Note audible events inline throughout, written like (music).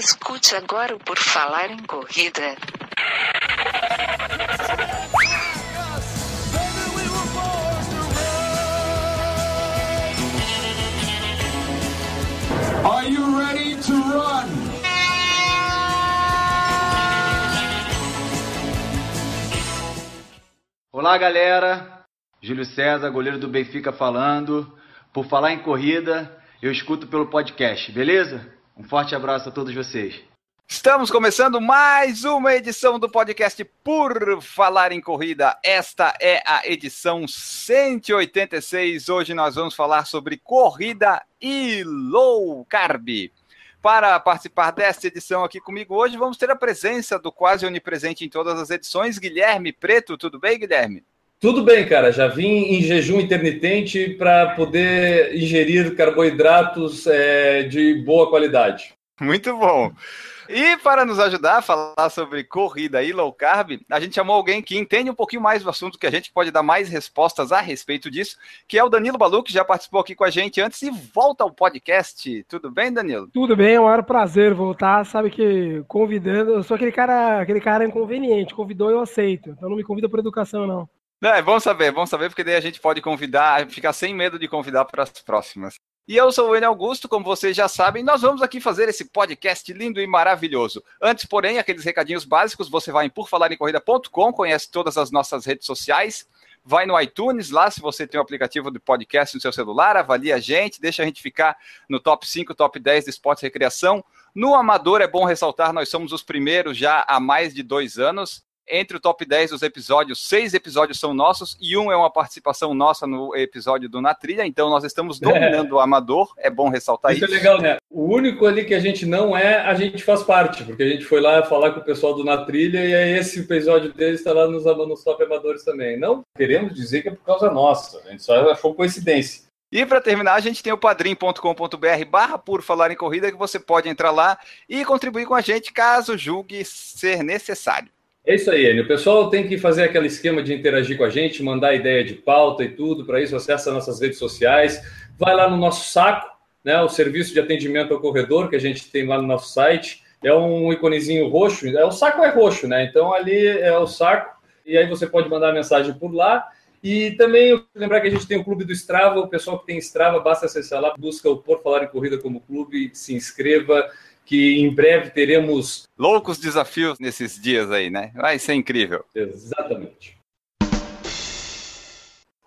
Escute agora o Por Falar em Corrida. Are you ready to run? Olá, galera. Júlio César, goleiro do Benfica falando. Por falar em corrida, eu escuto pelo podcast, beleza? Um forte abraço a todos vocês. Estamos começando mais uma edição do podcast Por Falar em Corrida. Esta é a edição 186. Hoje nós vamos falar sobre corrida e low carb. Para participar desta edição aqui comigo hoje, vamos ter a presença do quase onipresente em todas as edições, Guilherme Preto. Tudo bem, Guilherme? Tudo bem, cara. Já vim em jejum intermitente para poder ingerir carboidratos é, de boa qualidade. Muito bom. E para nos ajudar a falar sobre corrida e low carb, a gente chamou alguém que entende um pouquinho mais do assunto, que a gente pode dar mais respostas a respeito disso, que é o Danilo Balu, que já participou aqui com a gente antes e volta ao podcast. Tudo bem, Danilo? Tudo bem, é um maior prazer voltar. Sabe que convidando, eu sou aquele cara, aquele cara inconveniente. Convidou, eu aceito. Então não me convida por educação, não. Não, é bom saber, é bom saber, porque daí a gente pode convidar, ficar sem medo de convidar para as próximas. E eu sou o Enio Augusto, como vocês já sabem, nós vamos aqui fazer esse podcast lindo e maravilhoso. Antes, porém, aqueles recadinhos básicos, você vai em porfalarencorrida.com, conhece todas as nossas redes sociais, vai no iTunes lá, se você tem o um aplicativo de podcast no seu celular, avalia a gente, deixa a gente ficar no top 5, top 10 de esportes e recreação. No Amador, é bom ressaltar, nós somos os primeiros já há mais de dois anos entre o top 10 dos episódios, seis episódios são nossos e um é uma participação nossa no episódio do Na Trilha, então nós estamos dominando é. o amador, é bom ressaltar isso. Isso é legal, né? O único ali que a gente não é, a gente faz parte, porque a gente foi lá falar com o pessoal do Na Trilha e aí esse episódio deles está lá nos, nos top amadores também. Não queremos dizer que é por causa nossa, a gente só achou coincidência. E para terminar, a gente tem o padrim.com.br barra por falar em corrida, que você pode entrar lá e contribuir com a gente caso julgue ser necessário. É isso aí, Enio. O pessoal tem que fazer aquele esquema de interagir com a gente, mandar ideia de pauta e tudo. Para isso, acessa nossas redes sociais. Vai lá no nosso saco, né, o serviço de atendimento ao corredor que a gente tem lá no nosso site. É um iconezinho roxo. É, o saco é roxo, né? Então ali é o saco. E aí você pode mandar mensagem por lá. E também lembrar que a gente tem o clube do Strava. O pessoal que tem Strava, basta acessar lá, busca o Por Falar em Corrida como clube, se inscreva que em breve teremos loucos desafios nesses dias aí, né? Vai ser incrível. Exatamente.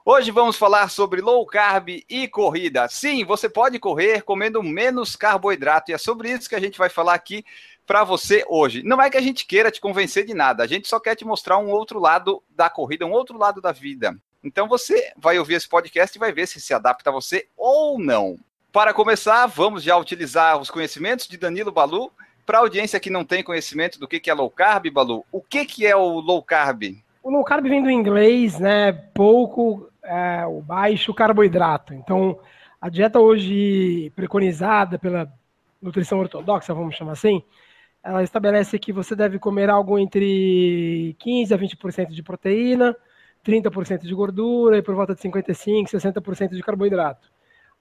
Hoje vamos falar sobre low carb e corrida. Sim, você pode correr comendo menos carboidrato e é sobre isso que a gente vai falar aqui para você hoje. Não é que a gente queira te convencer de nada, a gente só quer te mostrar um outro lado da corrida, um outro lado da vida. Então você vai ouvir esse podcast e vai ver se se adapta a você ou não. Para começar, vamos já utilizar os conhecimentos de Danilo Balu. Para a audiência que não tem conhecimento do que é low carb, Balu, o que é o low carb? O low carb vem do inglês, né? Pouco, é, o baixo carboidrato. Então, a dieta hoje preconizada pela nutrição ortodoxa, vamos chamar assim, ela estabelece que você deve comer algo entre 15 a 20% de proteína, 30% de gordura e por volta de 55, 60% de carboidrato.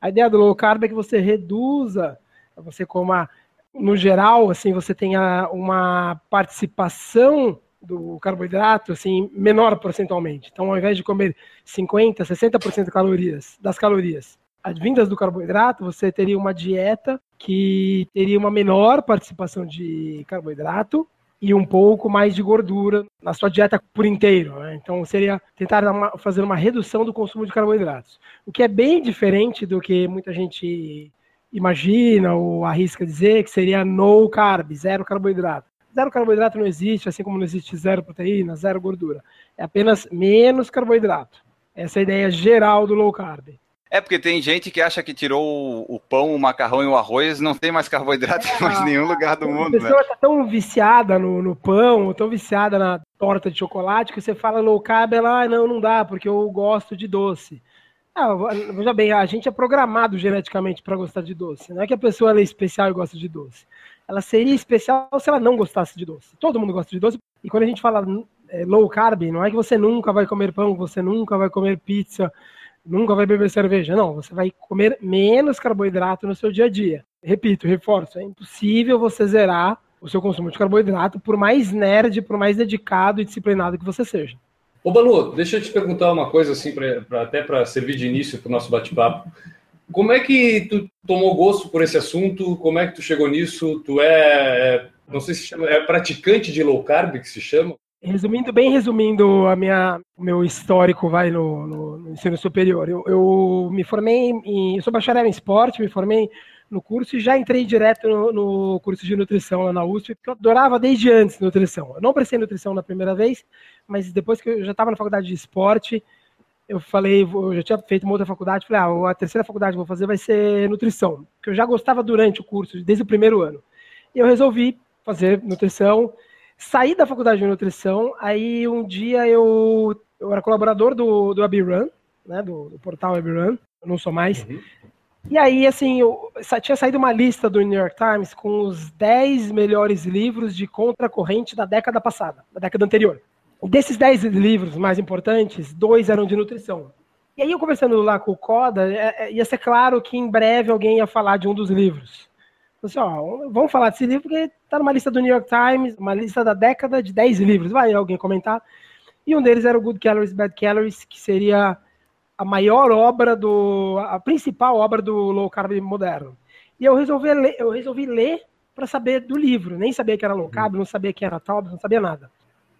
A ideia do low carb é que você reduza, você coma, no geral, assim, você tenha uma participação do carboidrato assim menor percentualmente. Então, ao invés de comer 50, 60% de calorias, das calorias vindas do carboidrato, você teria uma dieta que teria uma menor participação de carboidrato e um pouco mais de gordura na sua dieta por inteiro. Né? Então, seria tentar uma, fazer uma redução do consumo de carboidratos. O que é bem diferente do que muita gente imagina ou arrisca dizer, que seria no carb, zero carboidrato. Zero carboidrato não existe, assim como não existe zero proteína, zero gordura. É apenas menos carboidrato. Essa é a ideia geral do low carb. É porque tem gente que acha que tirou o pão, o macarrão e o arroz, não tem mais carboidrato em mais nenhum lugar do mundo. A pessoa está tão viciada no, no pão, tão viciada na torta de chocolate, que você fala low carb, ela, ah, não, não dá, porque eu gosto de doce. Ah, veja bem, a gente é programado geneticamente para gostar de doce. Não é que a pessoa é especial e gosta de doce. Ela seria especial se ela não gostasse de doce. Todo mundo gosta de doce. E quando a gente fala é, low carb, não é que você nunca vai comer pão, você nunca vai comer pizza, nunca vai beber cerveja. Não, você vai comer menos carboidrato no seu dia a dia. repito, reforço, é impossível você zerar o seu consumo de carboidrato, por mais nerd, por mais dedicado e disciplinado que você seja. Ô, Balu, deixa eu te perguntar uma coisa, assim, pra, pra até para servir de início para o nosso bate-papo. Como é que tu tomou gosto por esse assunto? Como é que tu chegou nisso? Tu é, é não sei se chama, é praticante de low carb que se chama? Resumindo, bem resumindo a minha, meu histórico vai no, no, no ensino superior. Eu, eu, me formei em, eu sou bacharel em esporte, me formei no curso e já entrei direto no, no, curso de nutrição lá na USP, porque eu adorava desde antes nutrição. Eu não prestei nutrição na primeira vez, mas depois que eu já estava na faculdade de esporte, eu falei, eu já tinha feito uma outra faculdade, falei, ah, a terceira faculdade que eu vou fazer vai ser nutrição, que eu já gostava durante o curso, desde o primeiro ano. E eu resolvi fazer nutrição, saí da faculdade de nutrição, aí um dia eu, eu era colaborador do, do AbiRun, né, do, do portal AbiRun, eu não sou mais, uhum. E aí, assim, eu, tinha saído uma lista do New York Times com os 10 melhores livros de contracorrente da década passada, da década anterior. Desses 10 livros mais importantes, dois eram de nutrição. E aí, eu conversando lá com o Coda, é, é, ia ser claro que em breve alguém ia falar de um dos livros. Assim, ó, vamos falar desse livro porque está numa lista do New York Times, uma lista da década de 10 livros. Vai alguém comentar. E um deles era o Good Calories, Bad Calories, que seria a maior obra do. a principal obra do low carb moderno. E eu resolvi ler, eu resolvi ler para saber do livro. Nem sabia que era low carb, não sabia que era tal, não sabia nada.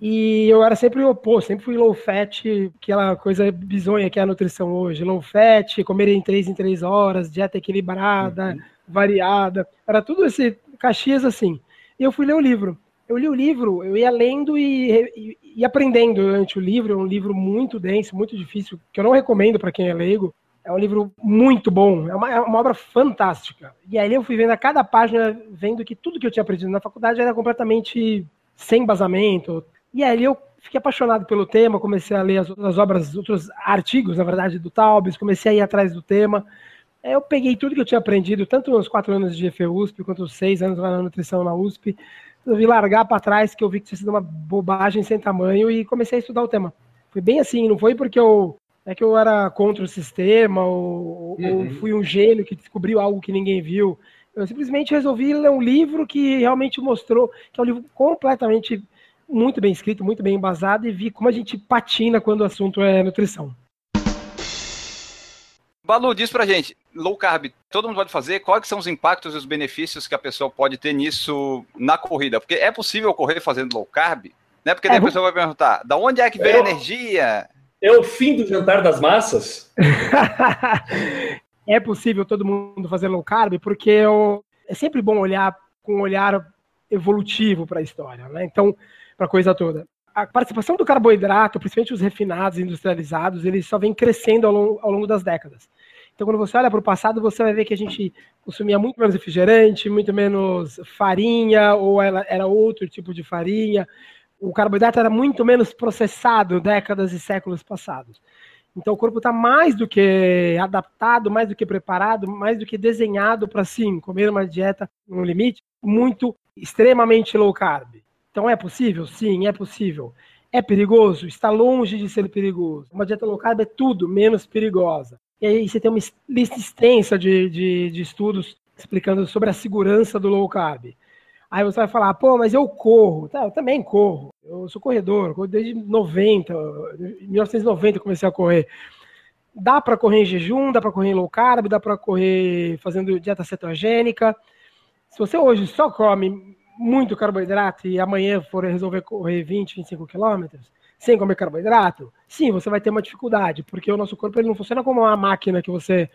E eu era sempre o oposto, sempre fui low fat, aquela coisa bizonha que é a nutrição hoje. Low fat, comer em três em três horas, dieta equilibrada, uhum. Variada. Era tudo esse caxias assim. E eu fui ler o livro eu li o livro, eu ia lendo e, e, e, aprendendo durante o livro. É um livro muito denso, muito difícil, que eu não recomendo para quem é leigo. É um livro muito bom, é uma, é uma, obra fantástica. E aí eu fui vendo a cada página, vendo que tudo que eu tinha aprendido na faculdade era completamente sem embasamento. E aí eu fiquei apaixonado pelo tema, comecei a ler as outras obras, outros artigos, na verdade, do Taubes, comecei a ir atrás do tema. Eu peguei tudo que eu tinha aprendido, tanto nos quatro anos de GFUSP, quanto os seis anos lá na nutrição na USP, resolvi largar para trás, que eu vi que tinha sido uma bobagem sem tamanho e comecei a estudar o tema. Foi bem assim, não foi porque eu é que eu era contra o sistema ou, uhum. ou fui um gênio que descobriu algo que ninguém viu. Eu simplesmente resolvi ler um livro que realmente mostrou que é um livro completamente muito bem escrito, muito bem embasado e vi como a gente patina quando o assunto é nutrição. Balu, diz pra gente, low carb, todo mundo pode fazer? Quais são os impactos e os benefícios que a pessoa pode ter nisso na corrida? Porque é possível correr fazendo low carb? Né? Porque daí a pessoa vai perguntar, da onde é que vem a energia? É o fim do jantar das massas? (laughs) é possível todo mundo fazer low carb, porque eu, é sempre bom olhar com um olhar evolutivo para a história, né? Então, para a coisa toda. A participação do carboidrato, principalmente os refinados, industrializados, eles só vem crescendo ao longo, ao longo das décadas. Então, quando você olha para o passado, você vai ver que a gente consumia muito menos refrigerante, muito menos farinha, ou ela era outro tipo de farinha. O carboidrato era muito menos processado décadas e séculos passados. Então, o corpo está mais do que adaptado, mais do que preparado, mais do que desenhado para, sim, comer uma dieta no limite muito extremamente low carb. Então, é possível? Sim, é possível. É perigoso? Está longe de ser perigoso. Uma dieta low carb é tudo menos perigosa. E aí você tem uma lista extensa de, de, de estudos explicando sobre a segurança do low carb. Aí você vai falar, pô, mas eu corro. Tá, eu também corro. Eu sou corredor, corro desde 90, 1990 eu comecei a correr. Dá para correr em jejum, dá para correr em low carb, dá para correr fazendo dieta cetogênica. Se você hoje só come muito carboidrato e amanhã for resolver correr 20, 25 quilômetros, sem comer carboidrato, sim, você vai ter uma dificuldade, porque o nosso corpo ele não funciona como uma máquina que você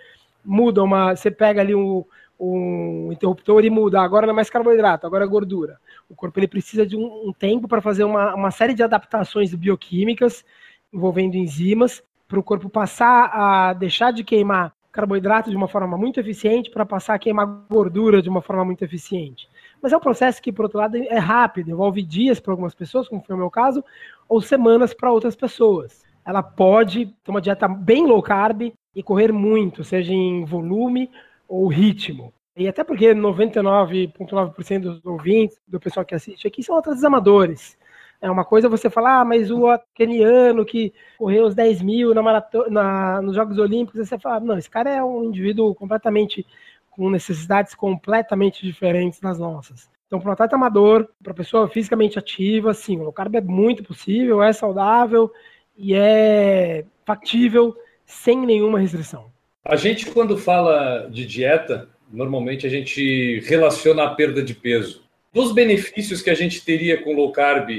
muda uma. Você pega ali um, um interruptor e muda, agora não é mais carboidrato, agora é gordura. O corpo ele precisa de um, um tempo para fazer uma, uma série de adaptações bioquímicas envolvendo enzimas para o corpo passar a deixar de queimar carboidrato de uma forma muito eficiente para passar a queimar gordura de uma forma muito eficiente. Mas é um processo que, por outro lado, é rápido, envolve dias para algumas pessoas, como foi o meu caso, ou semanas para outras pessoas. Ela pode ter uma dieta bem low carb e correr muito, seja em volume ou ritmo. E até porque 99,9% dos ouvintes, do pessoal que assiste aqui, são atletas amadores. É uma coisa você falar, ah, mas o keniano que correu os 10 mil na maratona, na, nos Jogos Olímpicos, você fala, não, esse cara é um indivíduo completamente com necessidades completamente diferentes das nossas. Então, para um atleta amador, para pessoa fisicamente ativa, sim, o low carb é muito possível, é saudável e é factível sem nenhuma restrição. A gente, quando fala de dieta, normalmente a gente relaciona a perda de peso. Dos benefícios que a gente teria com low carb,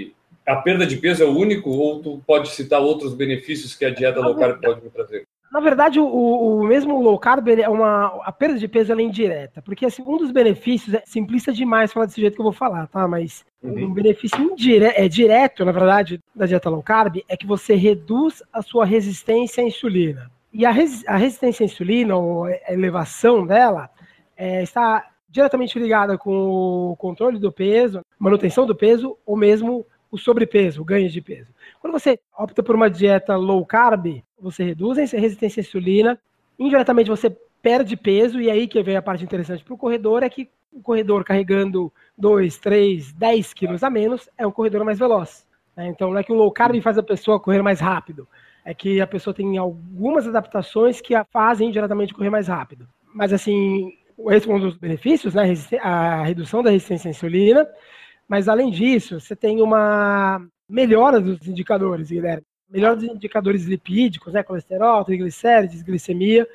a perda de peso é o único ou tu pode citar outros benefícios que a dieta low carb pode me trazer? Na verdade, o, o mesmo low carb é uma a perda de peso é indireta, porque assim, um dos benefícios é simplista demais falar desse jeito que eu vou falar, tá? Mas uhum. um benefício indireto, é direto, na verdade, da dieta low carb é que você reduz a sua resistência à insulina. E a, res, a resistência à insulina, ou a elevação dela, é, está diretamente ligada com o controle do peso, manutenção do peso, ou mesmo o sobrepeso, o ganho de peso. Quando você opta por uma dieta low carb, você reduz a resistência à insulina, indiretamente você perde peso, e aí que vem a parte interessante para o corredor, é que o corredor carregando 2, 3, 10 quilos a menos é um corredor mais veloz. Né? Então não é que o low carb faz a pessoa correr mais rápido, é que a pessoa tem algumas adaptações que a fazem diretamente correr mais rápido. Mas assim, esse é um dos benefícios, né? A redução da resistência à insulina. Mas além disso, você tem uma melhora dos indicadores, Guilherme. Melhora dos indicadores lipídicos, né? Colesterol, triglicérides, glicemia.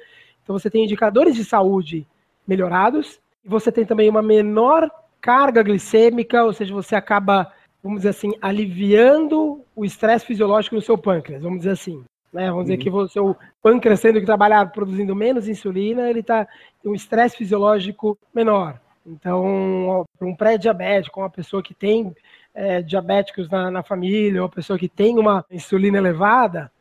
Então você tem indicadores de saúde melhorados e você tem também uma menor carga glicêmica, ou seja, você acaba vamos dizer assim, aliviando o estresse fisiológico no seu pâncreas, vamos dizer assim. Né? Vamos dizer uhum. que o seu pâncreas, tendo que trabalhar produzindo menos insulina, ele está com um estresse fisiológico menor. Então, para um pré-diabético, uma pessoa que tem é, diabéticos na, na família, ou uma pessoa que tem uma insulina elevada,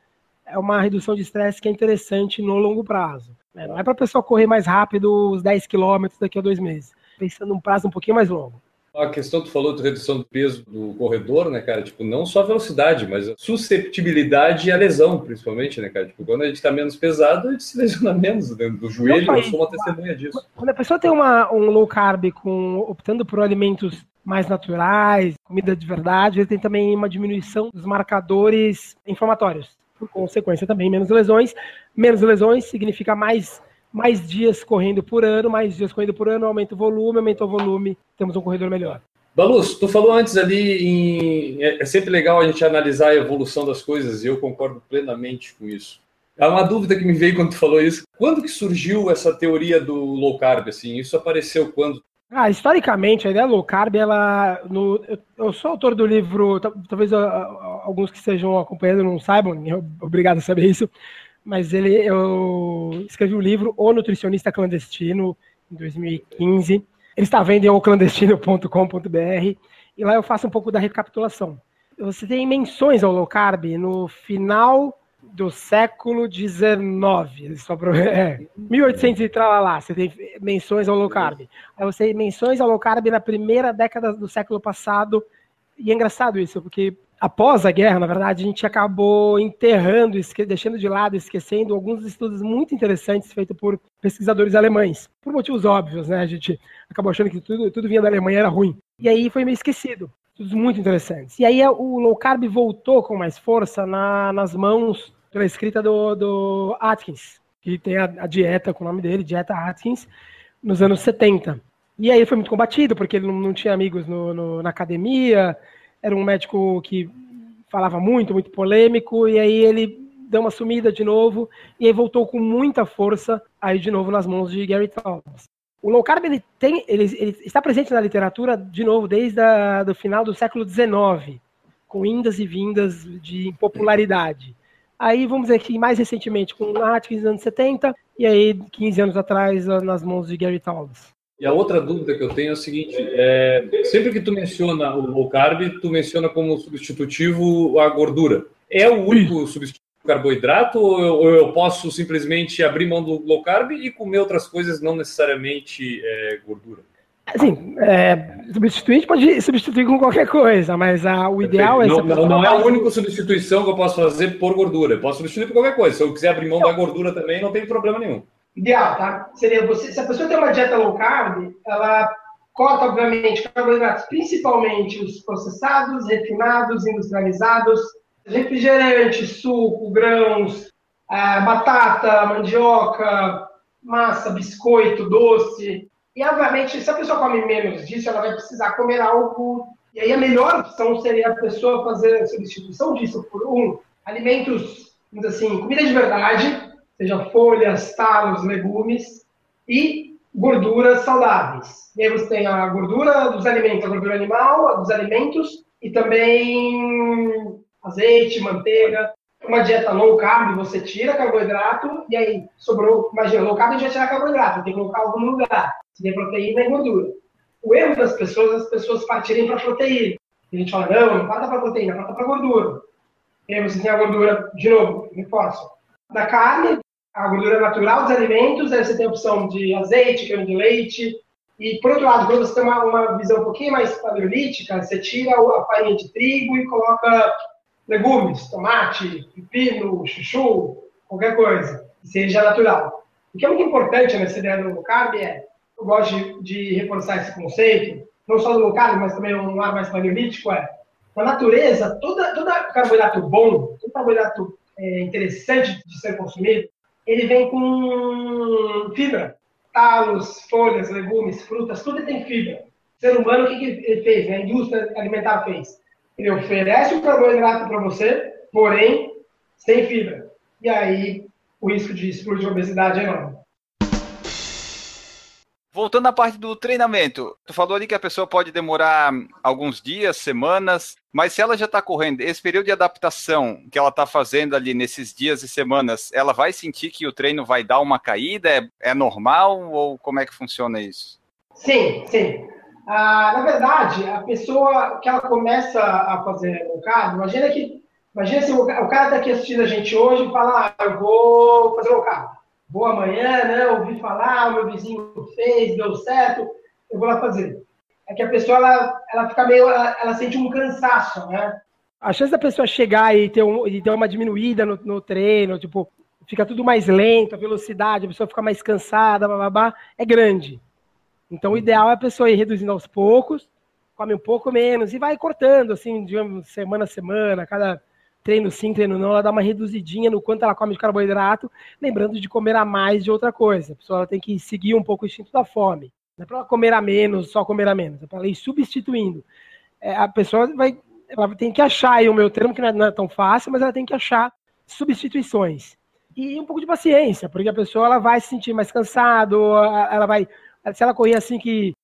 é uma redução de estresse que é interessante no longo prazo. Né? Não é para a pessoa correr mais rápido os 10 quilômetros daqui a dois meses, pensando num prazo um pouquinho mais longo. A questão que tu falou de redução do peso do corredor, né, cara? Tipo, não só a velocidade, mas a susceptibilidade à lesão, principalmente, né, cara? Tipo, quando a gente está menos pesado, a gente se lesiona menos né? do joelho. Eu sou uma testemunha disso. Quando a pessoa tem uma, um low carb com, optando por alimentos mais naturais, comida de verdade, ele tem também uma diminuição dos marcadores inflamatórios. Por consequência, também menos lesões. Menos lesões significa mais mais dias correndo por ano, mais dias correndo por ano, aumenta o volume, aumenta o volume, temos um corredor melhor. Balus, tu falou antes ali em. É, é sempre legal a gente analisar a evolução das coisas e eu concordo plenamente com isso. Há uma dúvida que me veio quando tu falou isso. Quando que surgiu essa teoria do low carb? Assim, isso apareceu quando? Ah, historicamente, a ideia low carb, ela. No, eu, eu sou autor do livro, talvez alguns que estejam acompanhando não saibam, obrigado a saber isso, mas ele, eu escrevi o um livro O Nutricionista Clandestino, em 2015. Ele está vendo em oclandestino.com.br e lá eu faço um pouco da recapitulação. Você tem menções ao low carb no final do século XIX, só pro, é, 1800 e lá, você tem menções ao low carb. Aí você tem menções ao low carb na primeira década do século passado, e é engraçado isso, porque após a guerra, na verdade, a gente acabou enterrando, deixando de lado, esquecendo alguns estudos muito interessantes feitos por pesquisadores alemães, por motivos óbvios, né? A gente acabou achando que tudo, tudo vinha da Alemanha era ruim. E aí foi meio esquecido. Muito interessantes. E aí o low carb voltou com mais força na, nas mãos pela escrita do, do Atkins, que tem a, a dieta com o nome dele, Dieta Atkins, nos anos 70. E aí foi muito combatido, porque ele não, não tinha amigos no, no, na academia, era um médico que falava muito, muito polêmico, e aí ele deu uma sumida de novo, e aí voltou com muita força aí de novo nas mãos de Gary Thomas. O low carb ele tem, ele, ele está presente na literatura de novo desde o final do século XIX, com indas e vindas de popularidade. Aí vamos dizer que mais recentemente com Atkins nos anos 70 e aí 15 anos atrás nas mãos de Gary Thomas. E a outra dúvida que eu tenho é o seguinte: é, sempre que tu menciona o low carb, tu menciona como substitutivo a gordura. É o único substitutivo do carboidrato ou eu, ou eu, posso simplesmente abrir mão do low carb e comer outras coisas, não necessariamente é, gordura? Assim, é, substituir, a gente pode substituir com qualquer coisa, mas a, o ideal é. Não, não, não é a única substituição que eu posso fazer por gordura. Eu posso substituir por qualquer coisa. Se eu quiser abrir mão da gordura também, não tem problema nenhum ideal, tá? Seria você, se a pessoa tem uma dieta low carb, ela corta, obviamente, carboidratos, principalmente os processados, refinados, industrializados, refrigerante, suco, grãos, é, batata, mandioca, massa, biscoito, doce. E, obviamente, se a pessoa come menos disso, ela vai precisar comer algo. E aí, a melhor opção seria a pessoa fazer a substituição disso por um alimentos, vamos assim, comida de verdade, seja folhas, talos, legumes e gorduras saudáveis. E aí você tem a gordura dos alimentos, a gordura animal, a dos alimentos e também azeite, manteiga. Uma dieta low carb, você tira carboidrato e aí sobrou, imagina, low carb a gente vai tirar carboidrato, tem que colocar algo no lugar. Se tem proteína e gordura. O erro das pessoas, as pessoas partirem para proteína. A gente fala, não, não parta para proteína, parta para gordura. E aí você tem a gordura, de novo, reforço, da carne, a gordura natural dos alimentos, aí você tem a opção de azeite, creme de leite. E, por outro lado, quando você tem uma, uma visão um pouquinho mais paleolítica, você tira a farinha de trigo e coloca legumes, tomate, pepino, chuchu, qualquer coisa, seja natural. O que é muito importante nessa ideia do low carb é, eu gosto de, de reforçar esse conceito, não só do low carb, mas também um ar mais paleolítico, é, na natureza, toda, todo carboidrato bom, todo carboidrato é, interessante de ser consumido, ele vem com fibra. Talos, folhas, legumes, frutas, tudo tem fibra. O ser humano, o que, que ele fez? A indústria alimentar fez? Ele oferece o carboidrato para você, porém, sem fibra. E aí, o risco de explodir obesidade é enorme. Voltando à parte do treinamento, tu falou ali que a pessoa pode demorar alguns dias, semanas, mas se ela já está correndo, esse período de adaptação que ela está fazendo ali nesses dias e semanas, ela vai sentir que o treino vai dar uma caída? É, é normal ou como é que funciona isso? Sim, sim. Ah, na verdade, a pessoa que ela começa a fazer o cardio, imagina que imagina se o, cara está aqui assistindo a gente hoje e fala, ah, eu vou fazer o cardio vou amanhã, né? Ouvi falar, o meu vizinho fez, deu certo, eu vou lá fazer. É que a pessoa, ela, ela fica meio, ela, ela sente um cansaço, né? A chance da pessoa chegar e ter, um, e ter uma diminuída no, no treino, tipo, fica tudo mais lento, a velocidade, a pessoa fica mais cansada, babá, é grande. Então, o ideal é a pessoa ir reduzindo aos poucos, come um pouco menos e vai cortando, assim, de semana a semana, cada treino sim, treino não, ela dá uma reduzidinha no quanto ela come de carboidrato, lembrando de comer a mais de outra coisa. A pessoa tem que seguir um pouco o instinto da fome. Não é para ela comer a menos, só comer a menos, é para ela ir substituindo. É, a pessoa vai, ela tem que achar aí o meu termo, que não é, não é, tão fácil, mas ela tem que achar substituições. E um pouco de paciência, porque a pessoa ela vai se sentir mais cansado, ela vai. Se ela correr a 5 e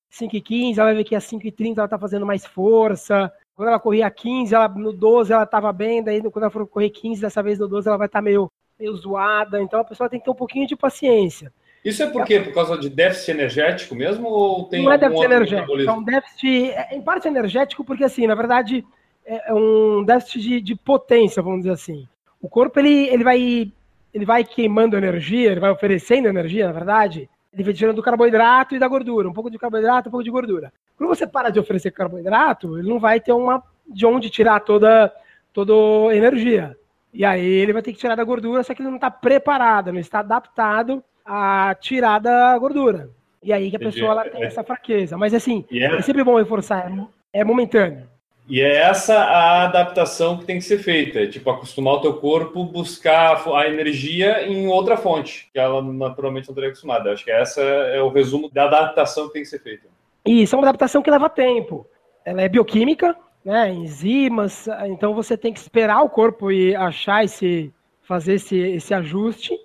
15, ela vai ver que a 5 e 30 ela está fazendo mais força, quando ela corria 15, ela, no 12 ela estava bem, daí quando ela for correr 15, dessa vez no 12 ela vai estar tá meio, meio zoada. Então a pessoa tem que ter um pouquinho de paciência. Isso é por quê? Por causa de déficit energético mesmo? Ou tem Não é déficit energético, é um déficit, é, em parte energético, porque assim, na verdade, é, é um déficit de, de potência, vamos dizer assim. O corpo ele, ele, vai, ele vai queimando energia, ele vai oferecendo energia, na verdade, tirando do carboidrato e da gordura, um pouco de carboidrato, um pouco de gordura. Quando você para de oferecer carboidrato, ele não vai ter uma de onde tirar toda, toda energia. E aí ele vai ter que tirar da gordura, só que ele não está preparado, não está adaptado a tirar da gordura. E aí que a pessoa ela tem essa fraqueza. Mas assim, yeah. É, é sempre bom reforçar, é, é momentâneo. E é essa a adaptação que tem que ser feita, é tipo acostumar o teu corpo buscar a energia em outra fonte, que ela naturalmente não estaria acostumada. Acho que essa é o resumo da adaptação que tem que ser feita. Isso é uma adaptação que leva tempo. Ela é bioquímica, né, enzimas, então você tem que esperar o corpo e achar esse, fazer esse, esse ajuste,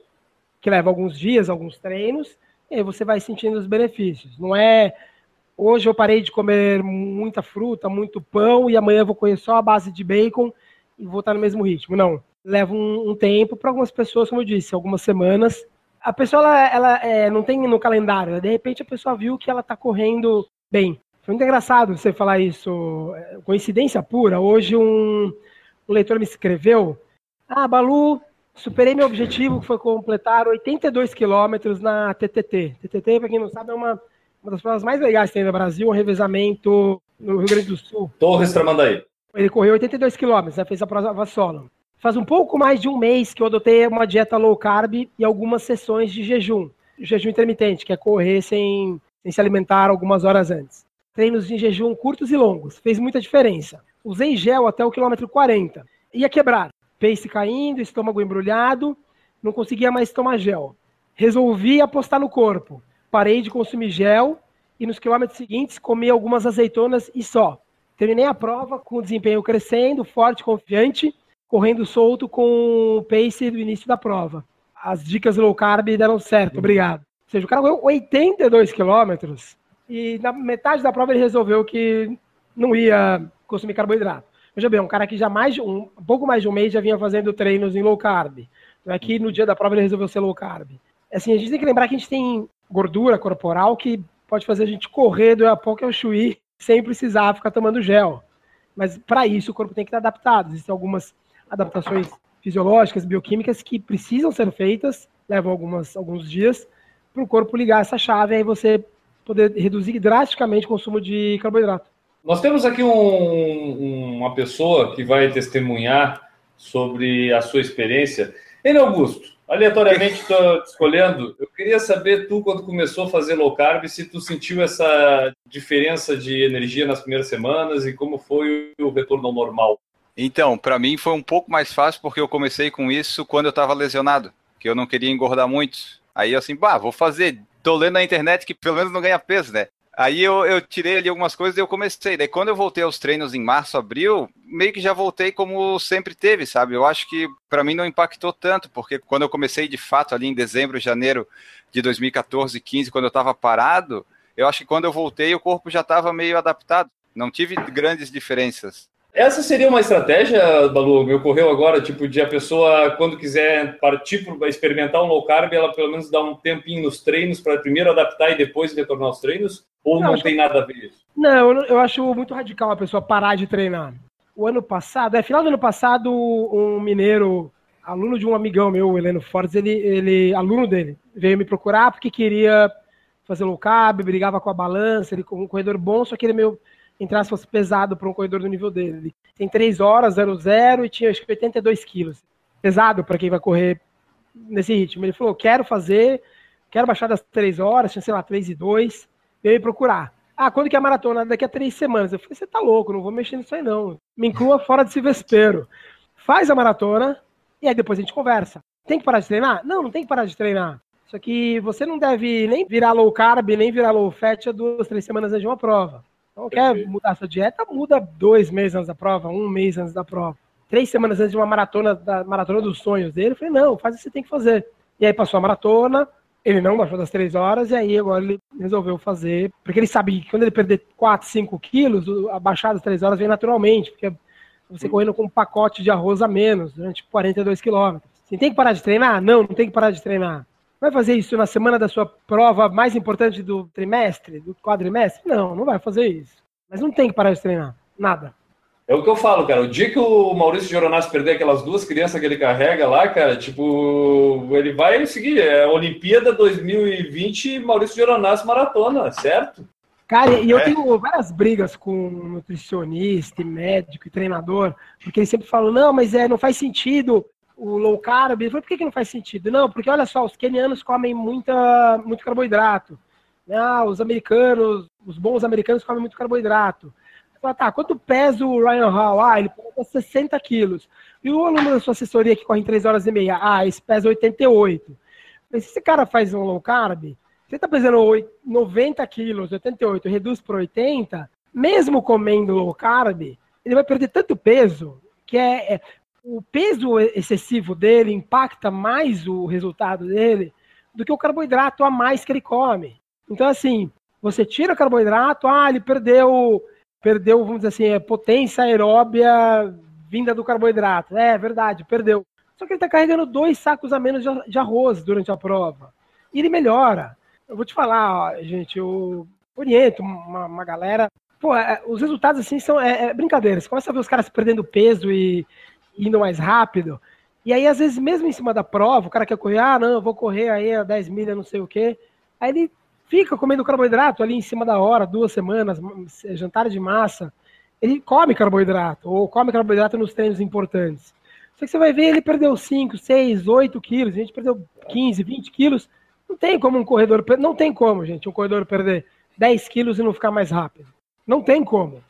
que leva alguns dias, alguns treinos, e aí você vai sentindo os benefícios. Não é hoje eu parei de comer muita fruta, muito pão, e amanhã eu vou comer só a base de bacon e vou estar no mesmo ritmo. Não. Leva um, um tempo para algumas pessoas, como eu disse, algumas semanas, a pessoa ela, ela é, não tem no calendário, de repente a pessoa viu que ela está correndo bem. Foi muito engraçado você falar isso, é, coincidência pura. Hoje um, um leitor me escreveu: Ah, Balu, superei meu objetivo, que foi completar 82 quilômetros na TTT. TTT, para quem não sabe, é uma, uma das provas mais legais que tem no Brasil, um revezamento no Rio Grande do Sul. Torres Tramandaí. Ele correu 82 quilômetros, né, fez a prova solo. Faz um pouco mais de um mês que eu adotei uma dieta low carb e algumas sessões de jejum. Jejum intermitente, que é correr sem, sem se alimentar algumas horas antes. Treinos de jejum curtos e longos. Fez muita diferença. Usei gel até o quilômetro 40. Ia quebrar. Pace caindo, estômago embrulhado. Não conseguia mais tomar gel. resolvi apostar no corpo. Parei de consumir gel e nos quilômetros seguintes comi algumas azeitonas e só. Terminei a prova com o desempenho crescendo, forte, confiante, correndo solto com o pace do início da prova. As dicas low carb deram certo, obrigado. Ou seja, o cara correu 82 quilômetros e na metade da prova ele resolveu que não ia consumir carboidrato. Veja bem, um cara que já mais um, um pouco mais de um mês já vinha fazendo treinos em low carb. Não é que no dia da prova ele resolveu ser low carb. Assim, a gente tem que lembrar que a gente tem gordura corporal que pode fazer a gente correr do pouco ao chuí sem precisar ficar tomando gel. Mas para isso o corpo tem que estar adaptado. Existem algumas adaptações fisiológicas, bioquímicas que precisam ser feitas, levam algumas, alguns dias, para o corpo ligar essa chave e aí você poder reduzir drasticamente o consumo de carboidrato. Nós temos aqui um, uma pessoa que vai testemunhar sobre a sua experiência. Ele, Augusto, aleatoriamente estou escolhendo. Eu queria saber, tu, quando começou a fazer low carb, se tu sentiu essa diferença de energia nas primeiras semanas e como foi o retorno ao normal. Então, para mim foi um pouco mais fácil porque eu comecei com isso quando eu estava lesionado, que eu não queria engordar muito. Aí eu assim, bah, vou fazer. Tô lendo na internet que pelo menos não ganha peso, né? Aí eu, eu tirei ali algumas coisas e eu comecei. Daí quando eu voltei aos treinos em março, abril, meio que já voltei como sempre teve, sabe? Eu acho que para mim não impactou tanto, porque quando eu comecei de fato ali em dezembro, janeiro de 2014, 15, quando eu estava parado, eu acho que quando eu voltei o corpo já estava meio adaptado. Não tive grandes diferenças. Essa seria uma estratégia, Balu, me ocorreu agora, tipo, de a pessoa, quando quiser partir para experimentar um low carb, ela pelo menos dá um tempinho nos treinos para primeiro adaptar e depois retornar aos treinos? Ou não, não tem nada a ver isso? Não, eu acho muito radical a pessoa parar de treinar. O ano passado, é final do ano passado, um mineiro, aluno de um amigão meu, o Heleno Fortes, ele, ele, aluno dele, veio me procurar porque queria fazer low carb, brigava com a balança, ele com um corredor bom, só que ele é meio entrasse fosse pesado para um corredor do nível dele. Ele tem 3 horas, 00 e tinha acho que 82 quilos. Pesado para quem vai correr nesse ritmo. Ele falou: quero fazer, quero baixar das 3 horas, tinha, sei lá, 3 e 2, veio me procurar. Ah, quando que é a maratona? Daqui a três semanas. Eu falei, você tá louco, não vou mexer nisso aí, não. Me inclua fora desse vespeiro. Faz a maratona e aí depois a gente conversa. Tem que parar de treinar? Não, não tem que parar de treinar. Só que você não deve nem virar low carb, nem virar low fat duas, três semanas antes de uma prova. Então, quer mudar sua dieta? Muda dois meses antes da prova, um mês antes da prova. Três semanas antes de uma maratona, da maratona dos sonhos dele, eu falei, não, faz o que você tem que fazer. E aí passou a maratona, ele não baixou das três horas, e aí agora ele resolveu fazer, porque ele sabe que quando ele perder 4, 5 quilos, a baixada das três horas vem naturalmente, porque você correndo com um pacote de arroz a menos durante 42 quilômetros. Você tem que parar de treinar? Não, não tem que parar de treinar. Vai fazer isso na semana da sua prova mais importante do trimestre, do quadrimestre? Não, não vai fazer isso. Mas não tem que parar de treinar. Nada. É o que eu falo, cara. O dia que o Maurício Joronassi perder aquelas duas crianças que ele carrega lá, cara, tipo, ele vai seguir. É Olimpíada 2020 Maurício Joronassi maratona, certo? Cara, e eu é. tenho várias brigas com nutricionista, médico e treinador, porque eles sempre falam, não, mas é, não faz sentido o low carb. Eu falei, por que, que não faz sentido? Não, porque olha só, os kenianos comem muita, muito carboidrato. Ah, os americanos, os bons americanos comem muito carboidrato. Falei, tá, quanto pesa o Ryan Hall? Ah, ele pesa 60 quilos. E o aluno da sua assessoria que corre em 3 horas e meia? Ah, esse pesa 88. Falei, se esse cara faz um low carb, você tá pesando 90 quilos, 88, reduz para 80, mesmo comendo low carb, ele vai perder tanto peso que é, é o peso excessivo dele impacta mais o resultado dele do que o carboidrato a mais que ele come. Então, assim, você tira o carboidrato, ah, ele perdeu, perdeu, vamos dizer assim, a potência aeróbia vinda do carboidrato. É, verdade, perdeu. Só que ele está carregando dois sacos a menos de arroz durante a prova. E ele melhora. Eu vou te falar, ó, gente, eu oriento uma, uma galera. Pô, é, os resultados assim são é, é. Você começa a ver os caras perdendo peso e indo mais rápido. E aí, às vezes, mesmo em cima da prova, o cara quer correr, ah, não, eu vou correr aí a 10 milhas, não sei o quê. Aí ele fica comendo carboidrato ali em cima da hora, duas semanas, jantar de massa. Ele come carboidrato, ou come carboidrato nos treinos importantes. Só que você vai ver, ele perdeu 5, 6, 8 quilos, a gente perdeu 15, 20 quilos. Não tem como um corredor, não tem como, gente, um corredor perder 10 quilos e não ficar mais rápido. Não tem como.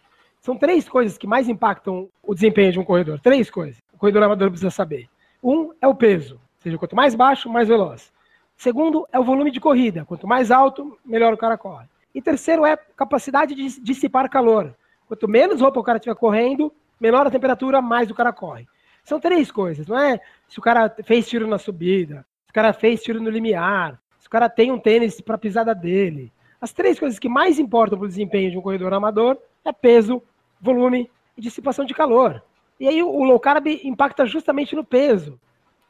São três coisas que mais impactam o desempenho de um corredor. Três coisas. O corredor amador precisa saber. Um é o peso. Ou seja, quanto mais baixo, mais veloz. Segundo é o volume de corrida. Quanto mais alto, melhor o cara corre. E terceiro é capacidade de dissipar calor. Quanto menos roupa o cara estiver correndo, menor a temperatura, mais o cara corre. São três coisas, não é? Se o cara fez tiro na subida, se o cara fez tiro no limiar, se o cara tem um tênis para pisada dele. As três coisas que mais importam para o desempenho de um corredor amador é peso, volume e dissipação de calor. E aí o low carb impacta justamente no peso.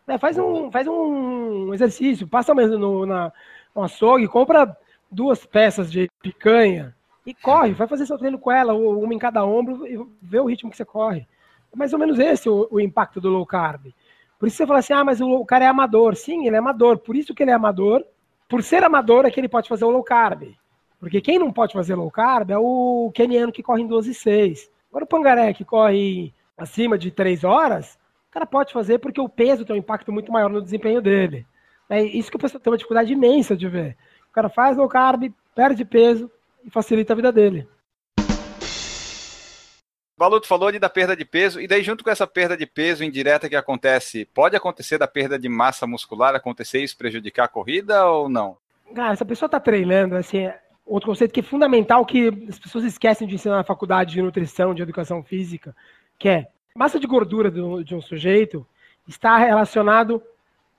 Né? Faz, um, faz um exercício, passa mesmo no, na, no açougue, compra duas peças de picanha e corre, vai fazer seu treino com ela, uma em cada ombro, e vê o ritmo que você corre. É mais ou menos esse o, o impacto do low carb. Por isso você fala assim, ah, mas o, o, cara é amador. Sim, ele é amador. Por isso que ele é amador. Por ser amador é que ele pode fazer o low carb. Porque quem não pode fazer low carb é o keniano que corre em 12 e 6. Agora o pangaré que corre acima de 3 horas, o cara pode fazer porque o peso tem um impacto muito maior no desempenho dele. É isso que o pessoal tem uma dificuldade imensa de ver. O cara faz low carb, perde peso e facilita a vida dele. Baluto falou ali da perda de peso, e daí junto com essa perda de peso indireta que acontece, pode acontecer da perda de massa muscular acontecer isso prejudicar a corrida ou não? Cara, se a pessoa está treinando, assim, outro conceito que é fundamental que as pessoas esquecem de ensinar na faculdade de nutrição, de educação física, que é massa de gordura do, de um sujeito está relacionado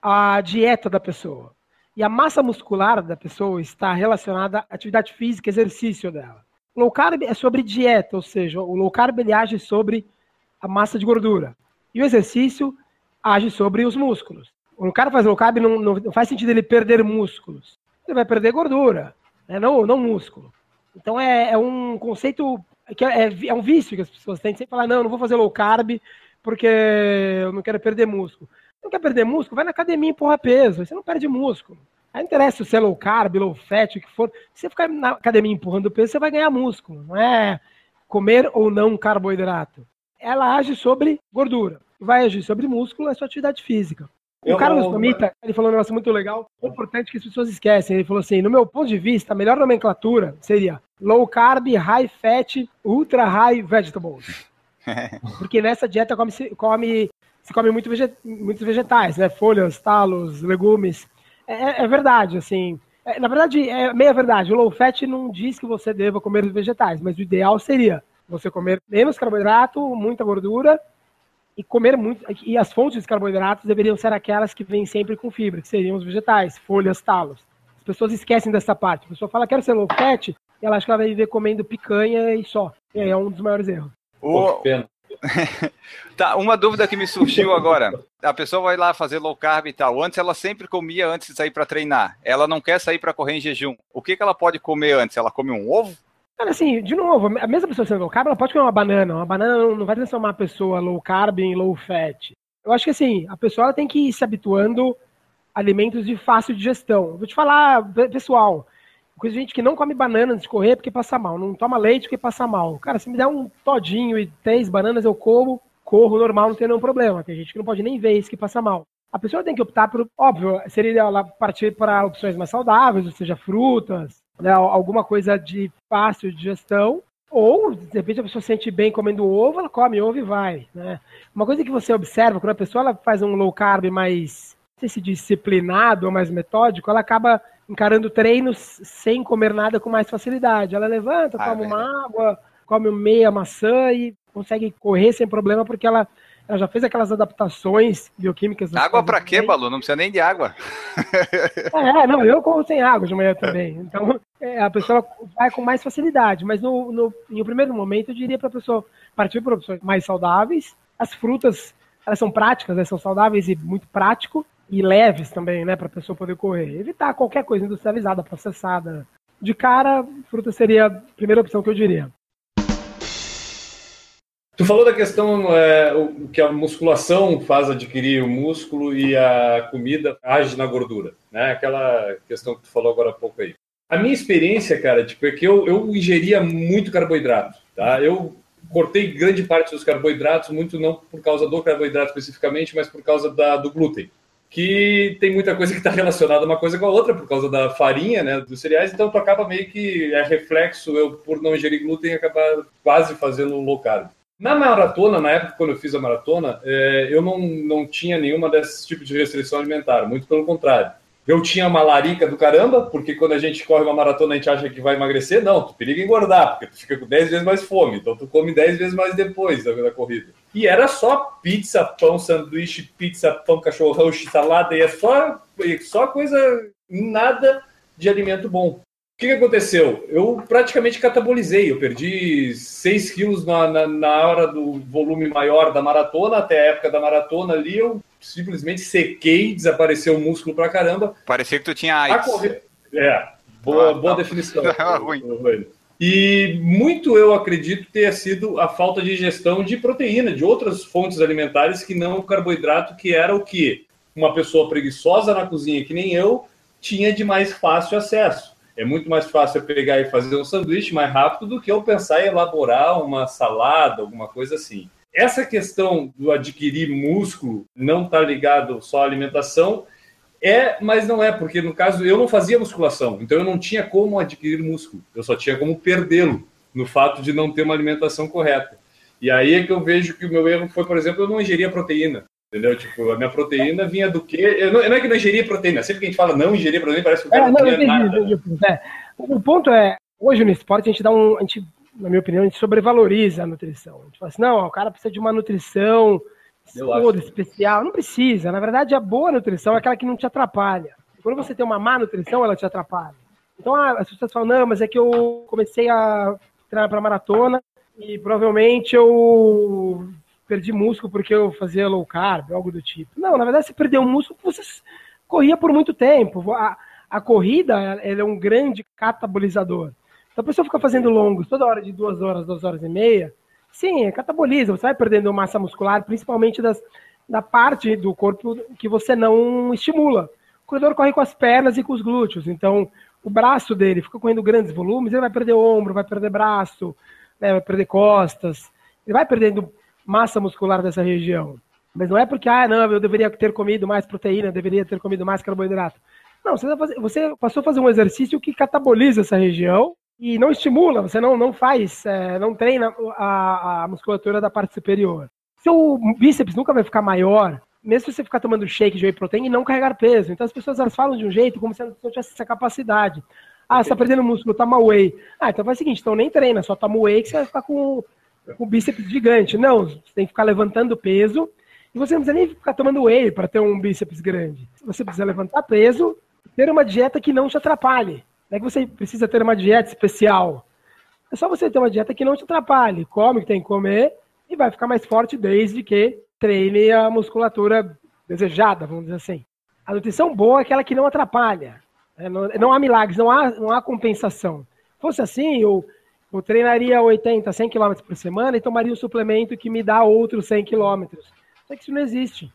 à dieta da pessoa. E a massa muscular da pessoa está relacionada à atividade física, exercício dela. Low carb é sobre dieta, ou seja, o low carb ele age sobre a massa de gordura. E o exercício age sobre os músculos. O cara faz low carb não, não, faz sentido ele perder músculos. Ele vai perder gordura, né? não, não músculo. Então é, é um conceito que é, é, é, um vício que as pessoas têm de sempre falar, não, não vou fazer low carb porque eu não quero perder músculo. Não quer perder músculo? Vai na academia e empurra peso, você não perde músculo. Aí não interessa se é low carb, low fat, o que for. Se você ficar na academia empurrando peso, você vai ganhar músculo. Não é comer ou não carboidrato. Ela age sobre gordura. Vai agir sobre músculo, é sua atividade física. O Carlos Tomita, ele falou um negócio muito legal, importante que as pessoas esquecem. Ele falou assim: no meu ponto de vista, a melhor nomenclatura seria low carb, high fat, ultra high vegetables. (laughs) Porque nessa dieta come, se come, se come muito veget, muitos vegetais, né? Folhas, talos, legumes. É, é, é verdade, assim. É, na verdade, é meia verdade. O low fat não diz que você deva comer vegetais, mas o ideal seria você comer menos carboidrato, muita gordura e comer muito. E as fontes de carboidratos deveriam ser aquelas que vêm sempre com fibra, que seriam os vegetais, folhas, talos. As pessoas esquecem dessa parte. A pessoa fala, quero ser low fat, e ela acha que ela vai viver comendo picanha e só. E aí é um dos maiores erros. O... pena. (laughs) tá, uma dúvida que me surgiu agora. A pessoa vai lá fazer low carb e tal. Antes ela sempre comia antes de sair para treinar. Ela não quer sair para correr em jejum. O que, que ela pode comer antes? Ela come um ovo? Cara, assim, de novo, a mesma pessoa sendo low carb, ela pode comer uma banana. Uma banana não vai transformar a pessoa low carb em low fat. Eu acho que assim, a pessoa tem que ir se habituando a alimentos de fácil digestão. Vou te falar, pessoal, Coisa de gente que não come banana antes de correr porque passa mal, não toma leite porque passa mal. Cara, se me der um todinho e três bananas, eu como, corro normal, não tem nenhum problema. Tem gente que não pode nem ver isso que passa mal. A pessoa tem que optar por, óbvio, seria ela partir para opções mais saudáveis, ou seja, frutas, né, alguma coisa de fácil digestão, ou, de repente, a pessoa se sente bem comendo ovo, ela come ovo e vai, né? Uma coisa que você observa, quando a pessoa ela faz um low carb mais, sei se disciplinado ou mais metódico, ela acaba encarando treinos sem comer nada com mais facilidade. Ela levanta, ah, toma é uma água, come meia maçã e consegue correr sem problema porque ela, ela já fez aquelas adaptações bioquímicas. Água para quê, Balu? Não precisa nem de água. (laughs) É, não, eu corro sem água de manhã também. Então, é, a pessoa vai com mais facilidade. Mas no, no, em um primeiro momento, eu diria para a pessoa partir por opções mais saudáveis. As frutas, elas são práticas, elas são saudáveis e muito prático e leves também, né, para a pessoa poder correr. Evitar qualquer coisa industrializada, processada. De cara, fruta seria a primeira opção que eu diria. Tu falou da questão é, o, que a musculação faz adquirir o músculo e a comida age na gordura, né? Aquela questão que tu falou agora há pouco aí. A minha experiência, cara, tipo, é que eu, eu ingeria muito carboidrato, tá? Eu cortei grande parte dos carboidratos, muito não por causa do carboidrato especificamente, mas por causa da, do glúten que tem muita coisa que está relacionada uma coisa com a outra por causa da farinha, né, dos cereais, então tu acaba meio que é reflexo, eu por não ingerir glúten acabar quase fazendo low carb. Na maratona, na época quando eu fiz a maratona, é, eu não, não tinha nenhuma desses tipos de restrição alimentar, muito pelo contrário. eu tinha uma larica do caramba, porque quando a gente corre uma maratona a gente acha que vai emagrecer. Não, tu periga engordar, porque tu fica com 10 vezes mais fome. Então tu come 10 vezes mais depois da, da corrida. E era só pizza, pão, sanduíche, pizza, pão, cachorrão, salada, e é só, só coisa, nada de alimento bom. O que, que, aconteceu? Eu praticamente catabolizei. Eu perdi 6 quilos na, na, na, hora do volume maior da maratona, até a época da maratona ali, eu simplesmente sequei, desapareceu o músculo pra caramba. Parecia que tu tinha AIDS. Correr... É, boa, ah, boa definição. (laughs) ruim. E muito eu acredito ter sido a falta de ingestão de proteína, de outras fontes alimentares que não o carboidrato, que era o que uma pessoa preguiçosa na cozinha, que nem eu, tinha de mais fácil acesso. É muito mais fácil eu pegar e fazer um sanduíche mais rápido do que eu pensar em elaborar uma salada, alguma coisa assim. Essa questão do adquirir músculo não está ligado só à alimentação, é, mas não é, porque no caso eu não fazia musculação, então eu não tinha como adquirir músculo, eu só tinha como perdê-lo, no fato de não ter uma alimentação correta. E aí é que eu vejo que o meu erro foi, por exemplo, eu não ingeria proteína. Entendeu? Tipo, a minha proteína vinha do quê? Não, não, é que não ingeria proteína. Sempre que a gente fala não ingerir proteína, parece que o cara é, não, não entendi, nada. Entendi, é. O ponto é, hoje no esporte a gente dá um. A gente, na minha opinião, a gente sobrevaloriza a nutrição. A gente fala assim, não, o cara precisa de uma nutrição toda especial. Não precisa. Na verdade, a boa nutrição é aquela que não te atrapalha. Quando você tem uma má nutrição, ela te atrapalha. Então ah, as pessoas falam, não, mas é que eu comecei a treinar para maratona e provavelmente eu perdi músculo porque eu fazia low carb, algo do tipo. Não, na verdade você perdeu músculo porque você corria por muito tempo. A, a corrida ela é um grande catabolizador. Então a pessoa fica fazendo longos toda hora de duas horas, duas horas e meia. Sim, é cataboliza, você vai perdendo massa muscular, principalmente das, da parte do corpo que você não estimula. O corredor corre com as pernas e com os glúteos, então o braço dele fica correndo grandes volumes, ele vai perder ombro, vai perder braço, né, vai perder costas, ele vai perdendo massa muscular dessa região. Mas não é porque, ah, não, eu deveria ter comido mais proteína, deveria ter comido mais carboidrato. Não, você, você passou a fazer um exercício que cataboliza essa região e não estimula, você não, não faz, é, não treina a, a musculatura da parte superior. Seu bíceps nunca vai ficar maior, mesmo se você ficar tomando shake de whey protein e não carregar peso. Então as pessoas elas falam de um jeito como se não tivesse essa capacidade. Ah, você está perdendo músculo, toma whey. Ah, então faz o seguinte, então nem treina, só toma whey que você vai ficar com com bíceps gigante. Não, você tem que ficar levantando peso e você não precisa nem ficar tomando whey para ter um bíceps grande. Você precisa levantar peso, ter uma dieta que não te atrapalhe. Não é que você precisa ter uma dieta especial. É só você ter uma dieta que não te atrapalhe. Come o que tem que comer e vai ficar mais forte desde que treine a musculatura desejada, vamos dizer assim. A nutrição boa é aquela que não atrapalha. É, não, há milagres, não há, não há compensação. Se fosse assim, eu eu treinaria 80, 100 km por semana e tomaria um suplemento que me dá outros 100 km. Só que isso não existe.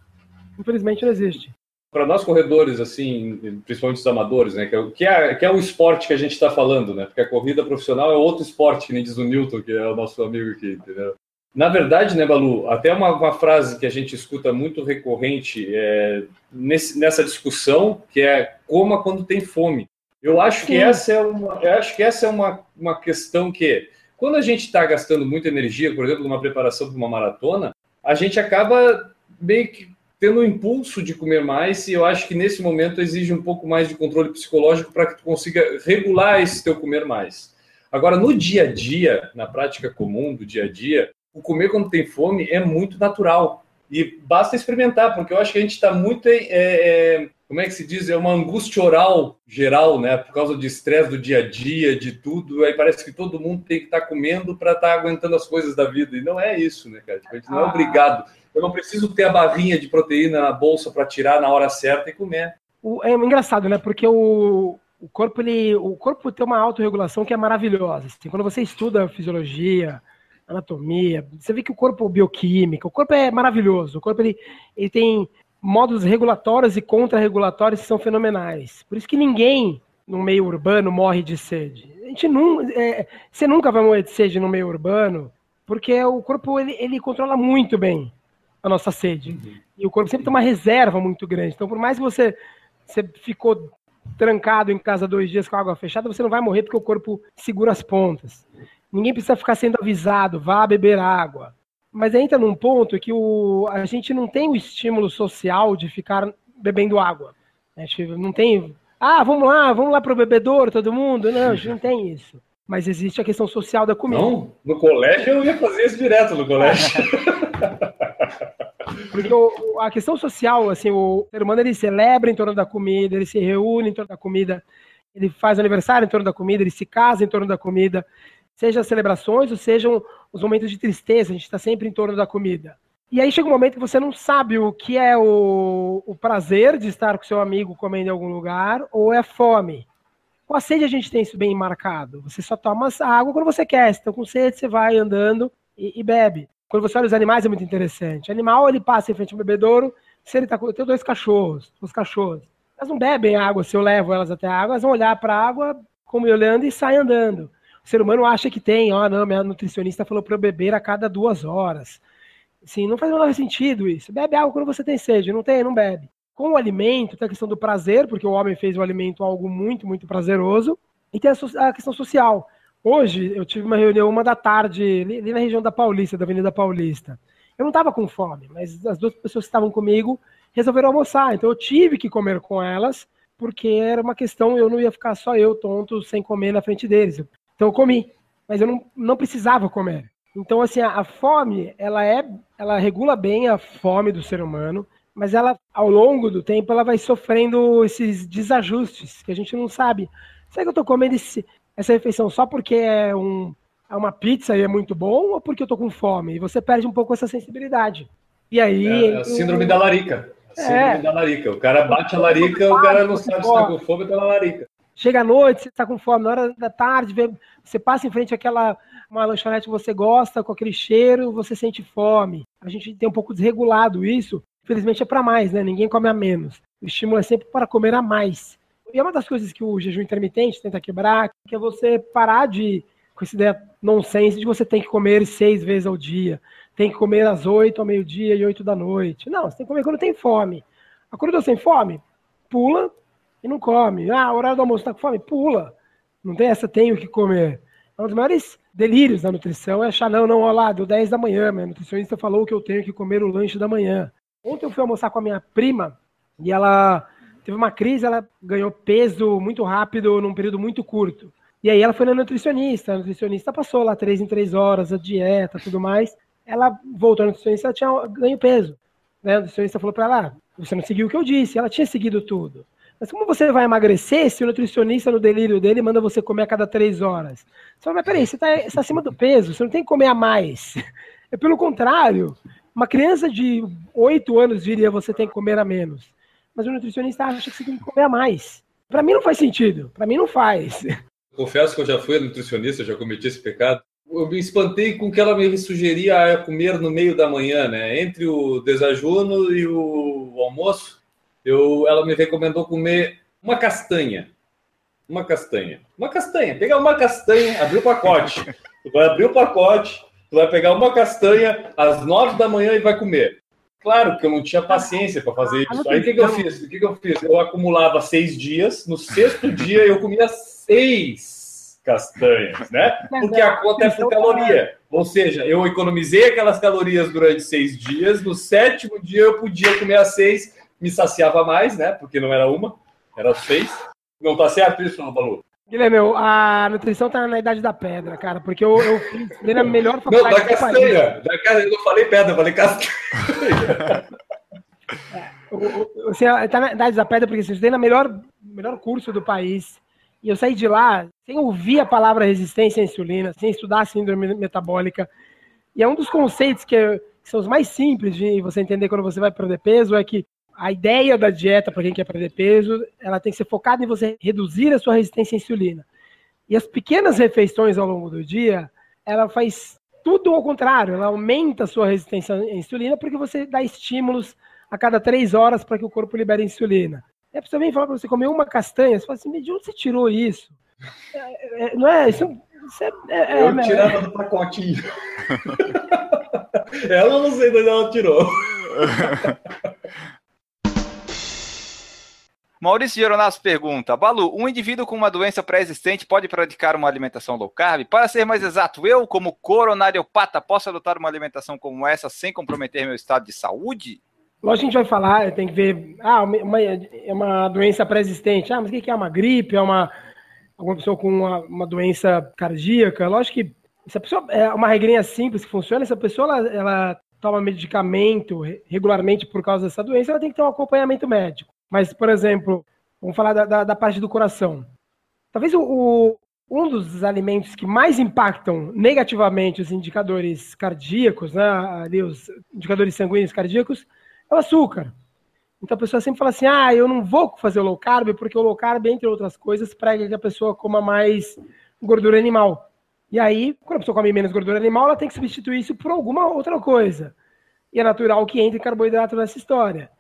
Infelizmente não existe. Para nós corredores, assim, principalmente os amadores, né, que é, que é o esporte que a gente está falando, né? Porque a corrida profissional é outro esporte, que nem diz o Newton, que é o nosso amigo aqui, entendeu? Na verdade, né, Balu, até uma, uma frase que a gente escuta muito recorrente é, nesse, nessa discussão, que é coma quando tem fome. Eu acho que essa é uma, eu acho que essa é uma, uma questão que, quando a gente está gastando muita energia, por exemplo, numa preparação para uma maratona, a gente acaba meio que tendo o impulso de comer mais e eu acho que nesse momento exige um pouco mais de controle psicológico para que tu consiga regular esse teu comer mais. Agora, no dia a dia, na prática comum do dia a dia, o comer quando tem fome é muito natural. E basta experimentar, porque eu acho que a gente está muito é, é, como é que se diz? É uma angústia oral geral, né? Por causa de estresse do dia a dia, de tudo. Aí parece que todo mundo tem que estar tá comendo para estar tá aguentando as coisas da vida. E não é isso, né, cara? Tipo, a gente não é ah. obrigado. Eu não preciso ter a barrinha de proteína na bolsa para tirar na hora certa e comer. é engraçado, né? Porque o, o corpo ele, o corpo tem uma autorregulação que é maravilhosa. Assim, quando você estuda fisiologia, anatomia, você vê que o corpo bioquímico, o corpo é maravilhoso. O corpo ele, ele tem modos regulatórios e contra-regulatórios são fenomenais. Por isso que ninguém no meio urbano morre de sede. A gente não, é, você nunca vai morrer de sede no meio urbano, porque o corpo ele, ele controla muito bem a nossa sede. Uhum. E o corpo sempre tem uma reserva muito grande. Então, por mais que você, você ficou trancado em casa dois dias com a água fechada, você não vai morrer porque o corpo segura as pontas. Ninguém precisa ficar sendo avisado, vá beber água. Mas entra num ponto que o, a gente não tem o estímulo social de ficar bebendo água. A gente não tem. Ah, vamos lá, vamos lá pro bebedouro, todo mundo. Não, a gente não tem isso. Mas existe a questão social da comida. Não, no colégio eu ia fazer isso direto no colégio. (laughs) Porque o, a questão social, assim, o ser humano ele celebra em torno da comida, ele se reúne em torno da comida, ele faz aniversário em torno da comida, ele se casa em torno da comida, seja celebrações ou sejam os momentos de tristeza, a gente está sempre em torno da comida. E aí chega um momento que você não sabe o que é o, o prazer de estar com seu amigo comendo em algum lugar ou é fome. Com a sede a gente tem isso bem marcado. Você só toma água quando você quer. Se está com sede, você vai andando e, e, bebe. Quando você olha os animais é muito interessante. O animal ele passa em frente ao bebedouro. Se ele tá com, eu tenho dois cachorros, os cachorros. Elas não bebem água. Se eu levo elas até a água, elas vão olhar para a água como eu olhando e saem andando. O ser humano acha que tem, ó, oh, não, minha nutricionista falou para eu beber a cada duas horas. Sim, não faz o menor sentido isso. Bebe água quando você tem sede, não tem, não bebe. Com o alimento, tem a questão do prazer, porque o homem fez o alimento algo muito, muito prazeroso, e tem a, questão social. Hoje, eu tive uma reunião uma da tarde, ali na região da Paulista, da Avenida Paulista. Eu não estava com fome, mas as duas pessoas que estavam comigo resolveram almoçar, então eu tive que comer com elas, porque era uma questão, eu não ia ficar só eu tonto sem comer na frente deles. Então eu comi, mas eu não, não precisava comer. Então, assim, a, a, fome, ela é, ela regula bem a fome do ser humano, mas ela, ao longo do tempo, ela vai sofrendo esses desajustes que a gente não sabe. Será que eu tô comendo esse, essa refeição só porque é, um, é uma pizza e é muito bom, ou porque eu tô com fome? E você perde um pouco essa sensibilidade. E aí. É, a síndrome da larica. A síndrome é. da larica. O cara bate a larica, o cara não sabe se tá com fome ou tá na larica. Chega à noite, você tá com fome, na hora da tarde, você passa em frente àquela uma lanchonete que você gosta, com aquele cheiro, você sente fome. A gente tem um pouco desregulado isso. Infelizmente é para mais, né? Ninguém come a menos. O estímulo é sempre para comer a mais. E é uma das coisas que o jejum intermitente tenta quebrar, que é você parar de com essa ideia nonsense de você tem que comer seis vezes ao dia, tem que comer às oito ao meio-dia e oito da noite. Não, você tem que comer quando tem fome. Acordou sem fome? Pula e não come. Ah, horário do almoço tá com fome? Pula. Não tem essa, tenho que comer. É um dos maiores delírios da nutrição é achar, não, não, olha lá, deu 10 da manhã, minha nutricionista falou que eu tenho que comer o lanche da manhã. Ontem eu fui almoçar com a minha prima e ela teve uma crise, ela ganhou peso muito rápido num período muito curto. E aí ela foi na nutricionista, a nutricionista passou lá três em três horas, a dieta, tudo mais. Ela voltou na nutricionista, ela tinha ganho peso. Né? A nutricionista falou para ela, ah, você não seguiu o que eu disse, ela tinha seguido tudo. Mas como você vai emagrecer se o nutricionista no delírio dele manda você comer a cada três horas? Você fala, mas peraí, você está tá acima do peso, você não tem que comer a mais. (laughs) É pelo contrário. Uma criança de oito anos diria você tem que comer a menos. Mas o nutricionista acha que você tem que comer a mais. Para mim não faz sentido. Para mim não faz. (laughs) Confesso que eu já fui nutricionista, já cometi esse pecado. Eu me espantei com que ela me sugeria comer no meio da manhã, né? Entre o desajuno e o almoço eu, ela me recomendou comer uma castanha. Uma castanha. Uma castanha. Pegar uma castanha, abrir o pacote. Tu vai abrir o pacote, tu vai pegar uma castanha às nove da manhã e vai comer. Claro que eu não tinha paciência para fazer isso. Aí o que, que eu fiz? O que, que eu fiz? Eu acumulava seis dias, no sexto dia eu comia seis castanhas, né? Porque a conta é por caloria. Ou seja, eu economizei aquelas calorias durante seis dias, no sétimo dia eu podia comer as seis me saciava mais, né? Porque não era uma, era seis. Não tá certo isso, não, Balu? Guilherme, a nutrição tá na idade da pedra, cara, porque eu, eu fiz a melhor faculdade Não, da castanha. Da castanha, eu não falei pedra, eu falei castanha. (laughs) é, você tá na idade da pedra porque você estudei na melhor, melhor curso do país. E eu saí de lá sem ouvir a palavra resistência à insulina, sem estudar a síndrome metabólica. E é um dos conceitos que, que são os mais simples de você entender quando você vai perder peso, é que a ideia da dieta para quem quer perder peso, ela tem que ser focada em você reduzir a sua resistência à insulina. E as pequenas refeições ao longo do dia, ela faz tudo ao contrário, ela aumenta a sua resistência à insulina porque você dá estímulos a cada três horas para que o corpo libere insulina. É para você vem falar para você comer uma castanha, você fala assim, de onde você tirou isso? É, é, não é? Isso, isso é, é, é Eu tirava do pacotinho. (laughs) ela não sei de onde ela tirou. (laughs) Maurício Geronasso pergunta: Balu, um indivíduo com uma doença pré-existente pode praticar uma alimentação low carb? Para ser mais exato, eu, como coronariopata, posso adotar uma alimentação como essa sem comprometer meu estado de saúde? Lógico que a gente vai falar, tem que ver, ah, uma, é uma doença pré-existente. Ah, mas o que é uma gripe? É uma alguma pessoa com uma, uma doença cardíaca? Lógico que se a pessoa é uma regrinha simples que funciona, se a pessoa ela, ela toma medicamento regularmente por causa dessa doença, ela tem que ter um acompanhamento médico. Mas, por exemplo, vamos falar da, da, da parte do coração. Talvez o, o, um dos alimentos que mais impactam negativamente os indicadores cardíacos, né, ali os indicadores sanguíneos cardíacos, é o açúcar. Então a pessoa sempre fala assim: ah, eu não vou fazer o low carb, porque o low carb, entre outras coisas, prega que a pessoa coma mais gordura animal. E aí, quando a pessoa come menos gordura animal, ela tem que substituir isso por alguma outra coisa. E é natural que entre carboidrato nessa história.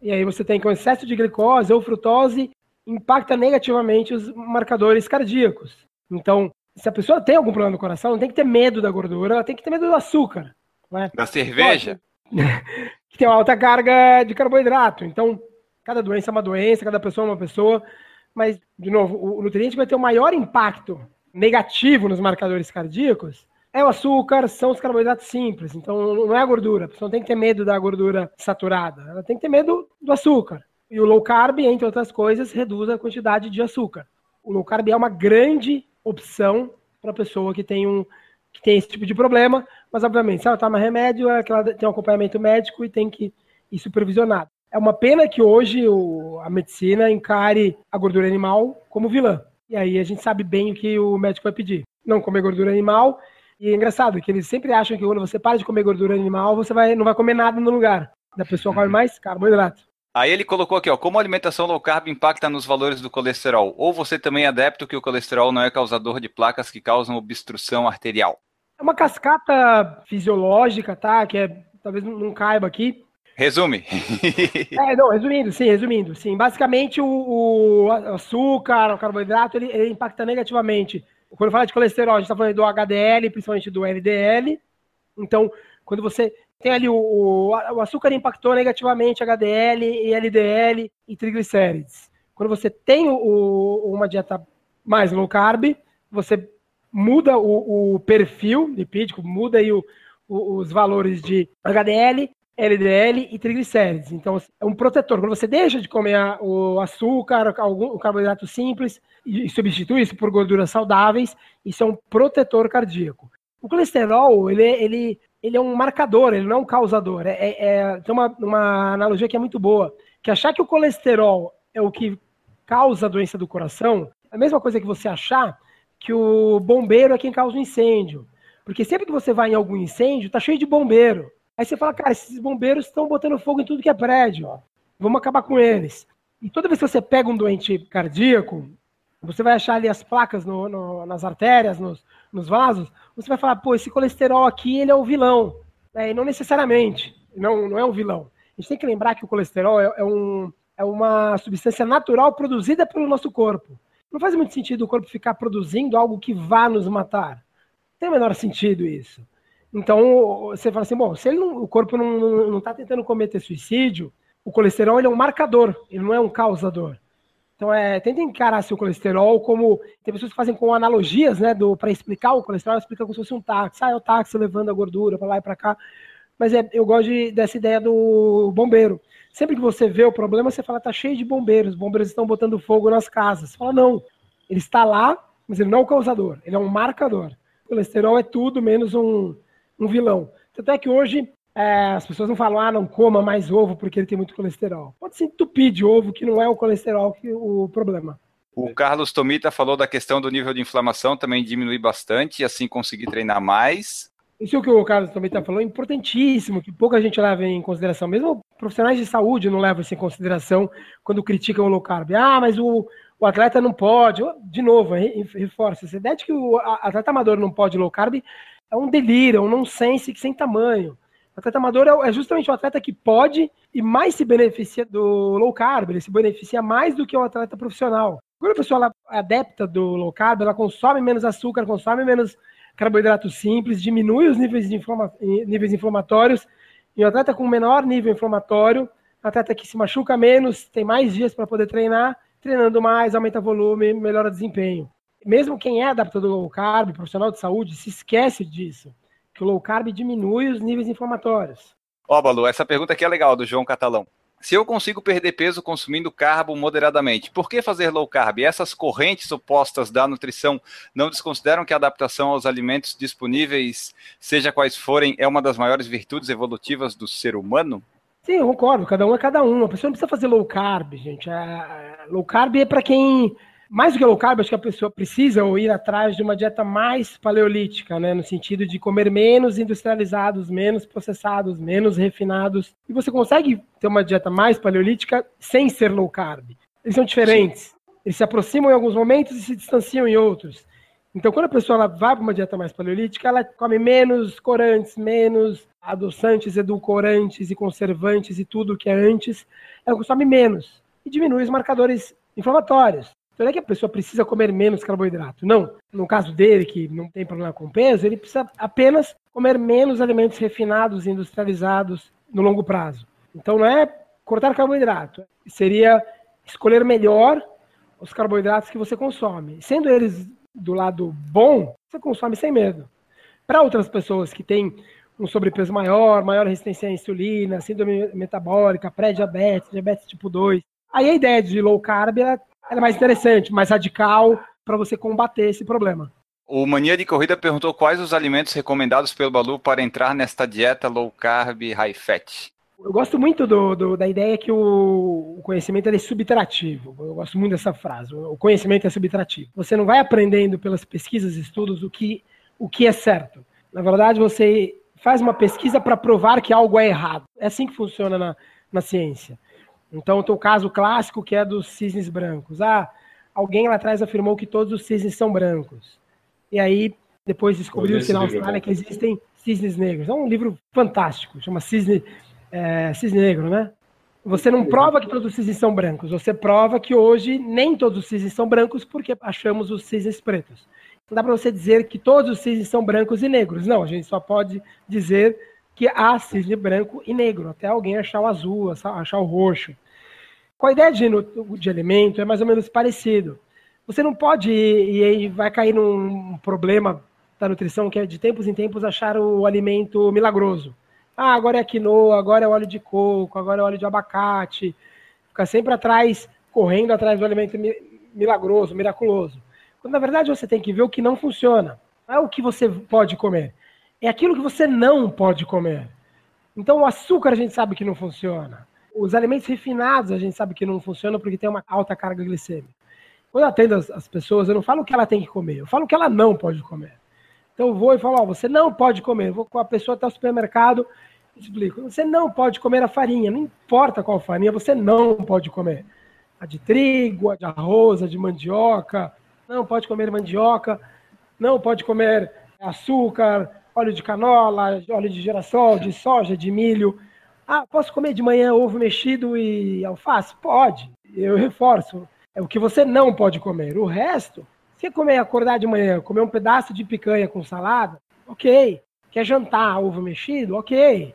E aí você tem que o excesso de glicose ou frutose impacta negativamente os marcadores cardíacos. Então, se a pessoa tem algum problema no coração, não tem que ter medo da gordura, ela tem que ter medo do açúcar. Né? Da cerveja? (laughs) que tem uma alta carga de carboidrato. Então, cada doença é uma doença, cada pessoa é uma pessoa. Mas, de novo, o nutriente vai ter o maior impacto negativo nos marcadores cardíacos é o açúcar, são os carboidratos simples. Então, não é a gordura. A pessoa não tem que ter medo da gordura saturada. Ela tem que ter medo do açúcar. E o low carb, entre outras coisas, reduz a quantidade de açúcar. O low carb é uma grande opção para a pessoa que tem um que tem esse tipo de problema, mas obviamente, se ela toma remédio, é que ela tem um acompanhamento médico e tem que ir supervisionado. É uma pena que hoje o, a medicina encare a gordura animal como vilã. E aí a gente sabe bem o que o médico vai pedir. Não comer gordura animal. E é engraçado que eles sempre acham que quando você para de comer gordura animal, você vai, não vai comer nada no lugar. Da pessoa come mais carboidrato. Aí ele colocou aqui, ó, como a alimentação low carb impacta nos valores do colesterol? Ou você também é adepto que o colesterol não é causador de placas que causam obstrução arterial? É uma cascata fisiológica, tá? Que é, talvez não caiba aqui. Resume. (laughs) é, não, resumindo, sim, resumindo. Sim, basicamente o, o açúcar, o carboidrato, ele, ele, impacta negativamente. Quando fala de colesterol, a gente está falando do HDL, principalmente do LDL. Então, quando você tem ali o, o, o açúcar impactou negativamente HDL e LDL e triglicérides. Quando você tem o, uma dieta mais low carb, você muda o, o perfil lipídico, muda aí os valores de HDL, LDL e triglicérides. Então, é um protetor. Quando você deixa de comer o açúcar, o carboidrato simples e substitui isso por gorduras saudáveis, isso é um protetor cardíaco. O colesterol, ele, ele, ele é um marcador, ele não é um causador. É, é, é, tem uma, uma analogia que é muito boa, que achar que o colesterol é o que causa a doença do coração, é a mesma coisa que você achar que o bombeiro é quem causa o incêndio. Porque sempre que você vai em algum incêndio, tá cheio de bombeiro. Aí você fala, cara, esses bombeiros estão botando fogo em tudo que é prédio, ó. vamos acabar com eles. E toda vez que você pega um doente cardíaco, você vai achar ali as placas no, no, nas artérias, nos, nos, vasos, você vai falar, pô, esse colesterol aqui, ele é o vilão. É, e não necessariamente, não, não é um vilão. A gente tem que lembrar que o colesterol é, é, um, é uma substância natural produzida pelo nosso corpo. Não faz muito sentido o corpo ficar produzindo algo que vá nos matar. Não tem o menor sentido isso. Então, você fala assim, bom, se não, o corpo não está tentando cometer suicídio, o colesterol ele é um marcador, ele não é um causador. Então, é, tenta encarar seu colesterol como. Tem pessoas que fazem com analogias, né? Para explicar o colesterol, explica como se fosse um táxi. Ah, é o táxi levando a gordura para lá e para cá. Mas é, eu gosto de, dessa ideia do bombeiro. Sempre que você vê o problema, você fala, tá cheio de bombeiros, os bombeiros estão botando fogo nas casas. Você fala, não, ele está lá, mas ele não é o causador, ele é um marcador. O colesterol é tudo menos um, um vilão. Tanto é que hoje é, as pessoas não falam, ah, não coma mais ovo porque ele tem muito colesterol. Pode se entupir de ovo, que não é o colesterol que o problema. O Carlos Tomita falou da questão do nível de inflamação também diminui bastante, e assim conseguir treinar mais. Isso que o Carlos está falando é importantíssimo, que pouca gente leva em consideração. Mesmo profissionais de saúde não levam isso em consideração quando criticam o low carb. Ah, mas o, o atleta não pode. De novo, reforça. Essa ideia de que o atleta amador não pode low carb é um delírio, é um nonsense sem tamanho. O atleta amador é, é justamente o atleta que pode e mais se beneficia do low carb, ele se beneficia mais do que o atleta profissional. Quando a pessoa é adepta do low carb, ela consome menos açúcar, consome menos carboidrato simples, diminui os níveis, de inflama níveis inflamatórios, e o atleta com menor nível inflamatório, atleta que se machuca menos, tem mais dias para poder treinar, treinando mais, aumenta volume, melhora desempenho. Mesmo quem é adaptador do low carb, profissional de saúde, se esquece disso, que o low carb diminui os níveis inflamatórios. Ó, Balu, essa pergunta aqui é legal, do João Catalão. Se eu consigo perder peso consumindo carbo moderadamente, por que fazer low carb? Essas correntes opostas da nutrição não desconsideram que a adaptação aos alimentos disponíveis, seja quais forem, é uma das maiores virtudes evolutivas do ser humano? Sim, eu concordo. Cada um é cada um. A pessoa não precisa fazer low carb, gente. É, low carb é para quem mais do que low carb, acho que a pessoa precisa ou ir atrás de uma dieta mais paleolítica, né? No sentido de comer menos industrializados, menos processados, menos refinados. E você consegue ter uma dieta mais paleolítica sem ser low carb. Eles são diferentes. Eles se aproximam em alguns momentos e se distanciam em outros. Então, quando a pessoa vai para uma dieta mais paleolítica, ela come menos corantes, menos adoçantes, edulcorantes e conservantes e tudo que é antes. Ela consome menos e diminui os marcadores inflamatórios. Então não é que a pessoa precisa comer menos carboidrato. Não. No caso dele, que não tem problema com peso, ele precisa apenas comer menos alimentos refinados e industrializados no longo prazo. Então não é cortar carboidrato, seria escolher melhor os carboidratos que você consome. Sendo eles do lado bom, você consome sem medo. Para outras pessoas que têm um sobrepeso maior, maior resistência à insulina, síndrome metabólica, pré-diabetes, diabetes tipo 2, aí a ideia de low carb ela é mais interessante, mais radical para você combater esse problema. O Mania de Corrida perguntou quais os alimentos recomendados pelo Balu para entrar nesta dieta low carb, high fat. Eu gosto muito do, do, da ideia que o, o conhecimento é subtrativo. Eu gosto muito dessa frase. O conhecimento é subtrativo. Você não vai aprendendo pelas pesquisas e estudos o que, o que é certo. Na verdade, você faz uma pesquisa para provar que algo é errado. É assim que funciona na, na ciência. Então, tem o caso clássico que é dos cisnes brancos. Ah, alguém lá atrás afirmou que todos os cisnes são brancos. E aí, depois descobriu-se na Austrália que existem cisnes negros. É um livro fantástico, chama Cisne, é, Cisne Negro, né? Você não prova que todos os cisnes são brancos, você prova que hoje nem todos os cisnes são brancos porque achamos os cisnes pretos. Não dá para você dizer que todos os cisnes são brancos e negros. Não, a gente só pode dizer que há cisne branco e negro, até alguém achar o azul, achar o roxo. Com a ideia de, de alimento é mais ou menos parecido. Você não pode, e aí vai cair num problema da nutrição, que é de tempos em tempos achar o alimento milagroso. Ah, agora é quinoa, agora é óleo de coco, agora é óleo de abacate. Fica sempre atrás, correndo atrás do alimento milagroso, miraculoso. Quando na verdade você tem que ver o que não funciona. Não é o que você pode comer é aquilo que você não pode comer. Então, o açúcar a gente sabe que não funciona. Os alimentos refinados a gente sabe que não funcionam porque tem uma alta carga glicêmica. Quando eu atendo as, as pessoas, eu não falo o que ela tem que comer, eu falo o que ela não pode comer. Então, eu vou e falo: Ó, você não pode comer. Eu vou com a pessoa até o supermercado explico: você não pode comer a farinha, não importa qual farinha, você não pode comer. A de trigo, a de arroz, a de mandioca, não pode comer mandioca, não pode comer açúcar, óleo de canola, óleo de girassol, de soja, de milho. Ah, posso comer de manhã ovo mexido e alface? Pode. Eu reforço. É o que você não pode comer. O resto, se comer acordar de manhã, comer um pedaço de picanha com salada, ok. Quer jantar ovo mexido? Ok.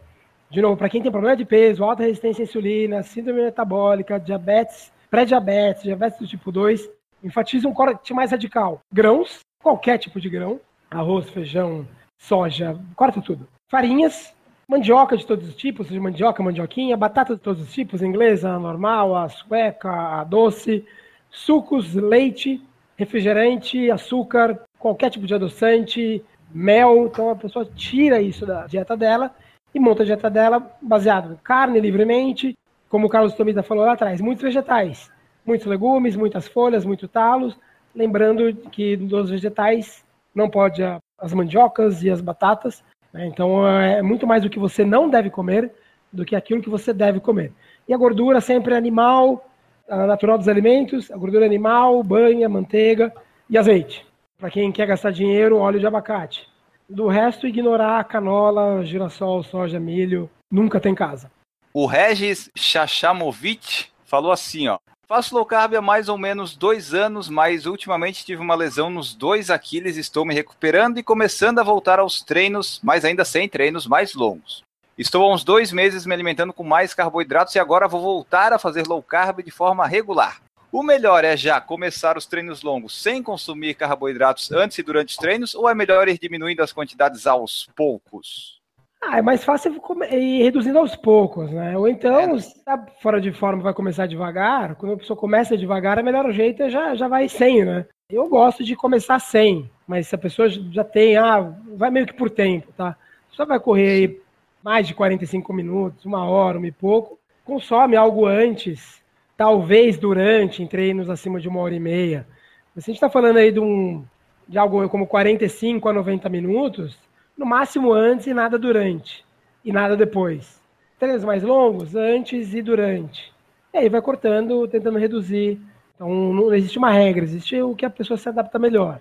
De novo, para quem tem problema de peso, alta resistência à insulina, síndrome metabólica, diabetes, pré-diabetes, diabetes do tipo 2, enfatiza um corte mais radical. Grãos, qualquer tipo de grão, arroz, feijão, soja, corta tudo. Farinhas, mandioca de todos os tipos, de mandioca, mandioquinha, batata de todos os tipos, inglesa, a normal, a sueca, a doce, sucos, leite, refrigerante, açúcar, qualquer tipo de adoçante, mel. Então a pessoa tira isso da dieta dela e monta a dieta dela baseado em carne livremente, como o Carlos Tomita falou lá atrás, muitos vegetais, muitos legumes, muitas folhas, muitos talos. Lembrando que dos vegetais não pode as mandiocas e as batatas. Né? Então é muito mais o que você não deve comer do que aquilo que você deve comer. E a gordura sempre é animal, natural dos alimentos, a gordura animal, banha, manteiga e azeite. Para quem quer gastar dinheiro, óleo de abacate. Do resto, ignorar canola, girassol, soja, milho, nunca tem casa. O Regis Chachamovic falou assim, ó. Faço low carb há mais ou menos dois anos, mas ultimamente tive uma lesão nos dois Aquiles, estou me recuperando e começando a voltar aos treinos, mas ainda sem treinos mais longos. Estou há uns dois meses me alimentando com mais carboidratos e agora vou voltar a fazer low carb de forma regular. O melhor é já começar os treinos longos sem consumir carboidratos antes e durante os treinos, ou é melhor ir diminuindo as quantidades aos poucos? Ah, é mais fácil ir reduzindo aos poucos, né? Ou então, é. se tá fora de forma, vai começar devagar. Quando a pessoa começa devagar, o melhor jeito é já, já vai 100, né? Eu gosto de começar 100, mas se a pessoa já tem, ah, vai meio que por tempo, tá? Só vai correr aí mais de 45 minutos, uma hora, um e pouco, consome algo antes, talvez durante, em treinos acima de uma hora e meia. Mas se a gente está falando aí de, um, de algo como 45 a 90 minutos, no máximo antes e nada durante, e nada depois. Treinos mais longos, antes e durante. E aí vai cortando, tentando reduzir. Então não existe uma regra, existe o que a pessoa se adapta melhor.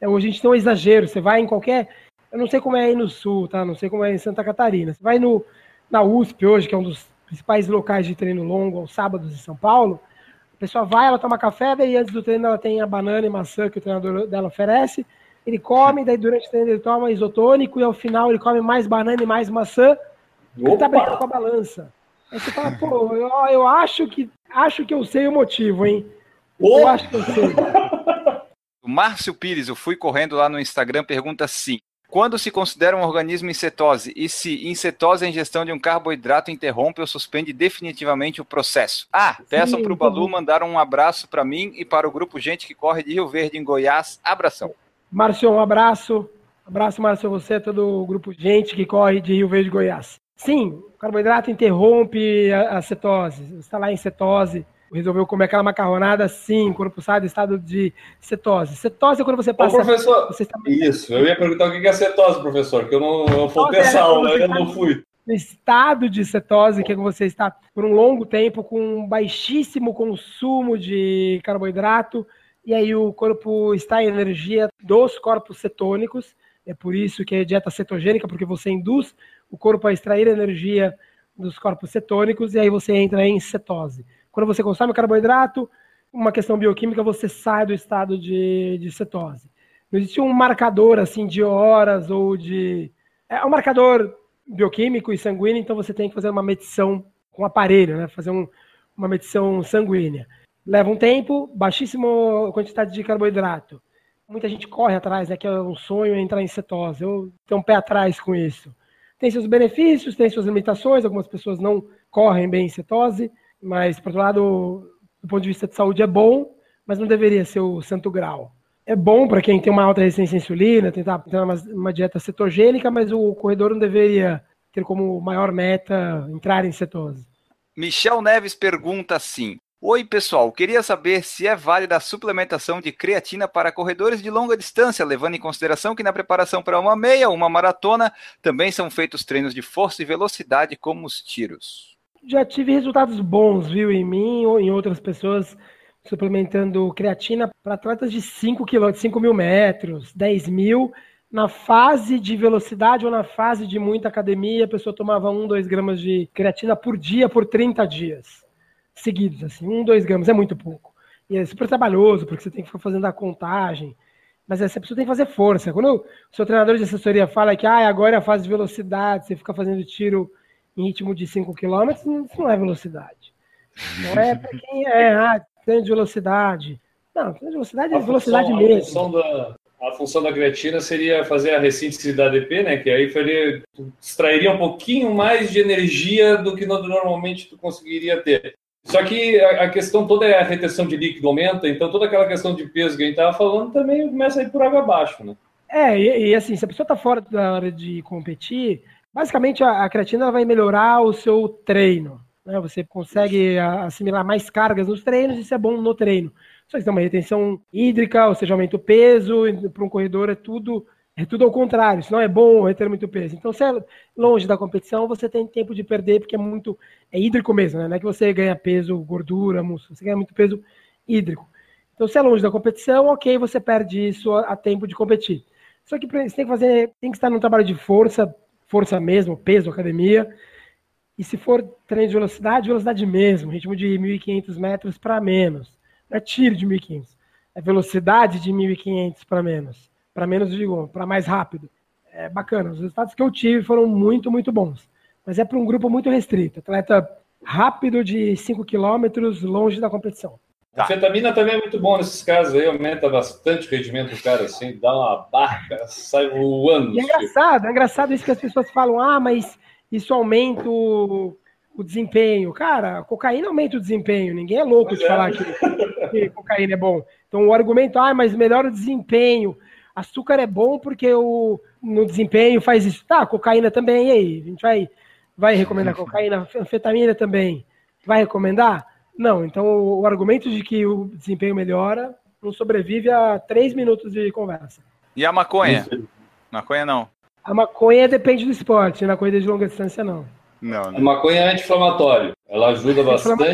É, hoje a gente tem um exagero, você vai em qualquer. Eu não sei como é aí no sul, tá? Não sei como é em Santa Catarina. Você vai no, na USP hoje, que é um dos principais locais de treino longo aos sábados em São Paulo. A pessoa vai, ela toma café, daí antes do treino ela tem a banana e maçã que o treinador dela oferece. Ele come, daí durante o treino ele toma isotônico e ao final ele come mais banana e mais maçã. Opa! Ele tá brincando com a balança. Aí você fala, pô, eu, eu acho que acho que eu sei o motivo, hein? Eu acho que eu sei. (laughs) O Márcio Pires, eu fui correndo lá no Instagram, pergunta assim: quando se considera um organismo em cetose e se em cetose a ingestão de um carboidrato interrompe ou suspende definitivamente o processo? Ah, peçam para o Balu mandar um abraço para mim e para o grupo Gente que Corre de Rio Verde, em Goiás. Abração. Márcio, um abraço. Abraço, Márcio, você, todo o grupo Gente que Corre de Rio Verde, Goiás. Sim, o carboidrato interrompe a, a cetose. Você está lá em cetose, resolveu comer aquela macarronada, sim, corpo sai do estado de cetose. Cetose é quando você passa... Ô, professor, você está... isso, eu ia perguntar o que é cetose, professor, que eu não, não faltei essa aula, eu não fui. No estado de cetose, que é quando você está por um longo tempo com um baixíssimo consumo de carboidrato, e aí o corpo está em energia dos corpos cetônicos, é por isso que é dieta cetogênica, porque você induz o corpo a extrair energia dos corpos cetônicos, e aí você entra em cetose. Quando você consome carboidrato, uma questão bioquímica, você sai do estado de, de cetose. Não existe um marcador assim de horas ou de. É um marcador bioquímico e sanguíneo, então você tem que fazer uma medição com aparelho, né? Fazer um, uma medição sanguínea. Leva um tempo, baixíssima quantidade de carboidrato. Muita gente corre atrás, né? Que é um sonho entrar em cetose. Eu tenho um pé atrás com isso. Tem seus benefícios, tem suas limitações. Algumas pessoas não correm bem em cetose. Mas, por outro lado, do ponto de vista de saúde, é bom, mas não deveria ser o santo grau. É bom para quem tem uma alta resistência à insulina, tentar ter uma, uma dieta cetogênica, mas o corredor não deveria ter como maior meta entrar em cetose. Michel Neves pergunta assim: Oi, pessoal, queria saber se é válida a suplementação de creatina para corredores de longa distância, levando em consideração que na preparação para uma meia ou uma maratona também são feitos treinos de força e velocidade, como os tiros. Já tive resultados bons, viu, em mim ou em outras pessoas, suplementando creatina para atletas de 5 km, 5 mil metros, 10 mil, na fase de velocidade ou na fase de muita academia, a pessoa tomava 1, 2 gramas de creatina por dia por 30 dias seguidos, assim, 1, 2 gramas, é muito pouco. E é super trabalhoso, porque você tem que ficar fazendo a contagem, mas essa pessoa tem que fazer força. Quando o seu treinador de assessoria fala que ah, agora é a fase de velocidade, você fica fazendo tiro em ritmo de 5 km, isso não é velocidade. Não é para quem é (laughs) ah, treino de velocidade. Não, treino de velocidade é velocidade função, mesmo. A função, da, a função da creatina seria fazer a ressíntese da ADP, né? Que aí faria, extrairia um pouquinho mais de energia do que normalmente tu conseguiria ter. Só que a, questão toda é a retenção de líquido aumenta, então toda aquela questão de peso que a gente estava falando também começa a ir por água abaixo, né? É, e, e assim, se a pessoa está fora da hora de competir, Basicamente, a, a creatina vai melhorar o seu treino. Né? Você consegue assimilar mais cargas nos treinos, isso é bom no treino. Só que tem uma retenção hídrica, ou seja, aumenta o peso, para um corredor é tudo é tudo ao contrário, senão é bom reter muito peso. Então, se é longe da competição, você tem tempo de perder, porque é muito. É hídrico mesmo, né? Não é que você ganha peso, gordura, músculo, você ganha muito peso hídrico. Então, se é longe da competição, ok, você perde isso a, a tempo de competir. Só que você tem que fazer, tem que estar num trabalho de força força mesmo, peso, academia. E se for treino de velocidade, velocidade mesmo, ritmo de 1.500 metros para menos. Não é tiro de 1.500, é velocidade de 1.500 para menos. Para menos, digo, para mais rápido. É bacana. Os resultados que eu tive foram muito, muito bons. Mas é para um grupo muito restrito. Atleta rápido de 5 km longe da competição. Tá. Anfetamina também é muito bom nesses casos aí, aumenta bastante o rendimento do cara, assim, dá uma barca, sai voando. E é engraçado, é engraçado isso que as pessoas falam, ah, mas isso aumenta o, o desempenho. Cara, cocaína aumenta o desempenho, ninguém é louco pois de é. falar que, que, cocaína é bom. Então o argumento, ah, mas melhora o desempenho. Açúcar é bom porque o, no desempenho faz isso. Tá, cocaína também, e aí? A gente vai, vai recomendar cocaína, anfetamina também. Vai recomendar? Não, então o, o argumento de que o desempenho melhora não sobrevive a três minutos de conversa. E a maconha? Maconha não. A maconha depende do esporte, na corrida de longa distância não. Não, não. A maconha é anti-inflamatório. Ela ajuda é bastante.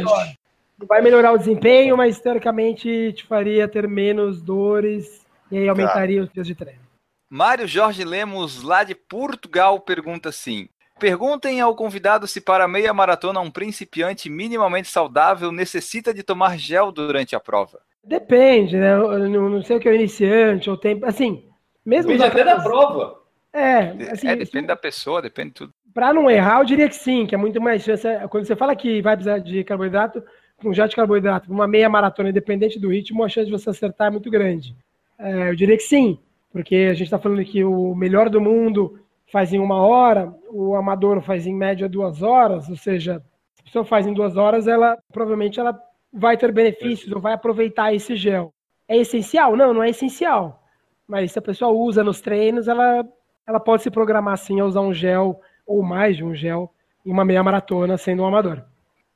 Vai melhorar o desempenho, mas teoricamente te faria ter menos dores e aí aumentaria tá. os dias de treino. Mário Jorge Lemos, lá de Portugal, pergunta assim: Perguntem ao convidado se para meia maratona um principiante minimamente saudável necessita de tomar gel durante a prova. Depende, né? Eu não sei o que é o iniciante ou tempo. Assim, mesmo. Depende até da prova. É, assim, é, depende da pessoa, depende de tudo. Para não errar, eu diria que sim, que é muito mais chance. Quando você fala que vai precisar de carboidrato, um gel de carboidrato, uma meia maratona, independente do ritmo, a chance de você acertar é muito grande. É, eu diria que sim, porque a gente está falando que o melhor do mundo faz em uma hora, o amador faz em média duas horas, ou seja, se a pessoa faz em duas horas, ela provavelmente ela vai ter benefícios ou vai aproveitar esse gel. É essencial? Não, não é essencial. Mas se a pessoa usa nos treinos, ela, ela pode se programar sim a usar um gel ou mais de um gel em uma meia maratona sendo um amador.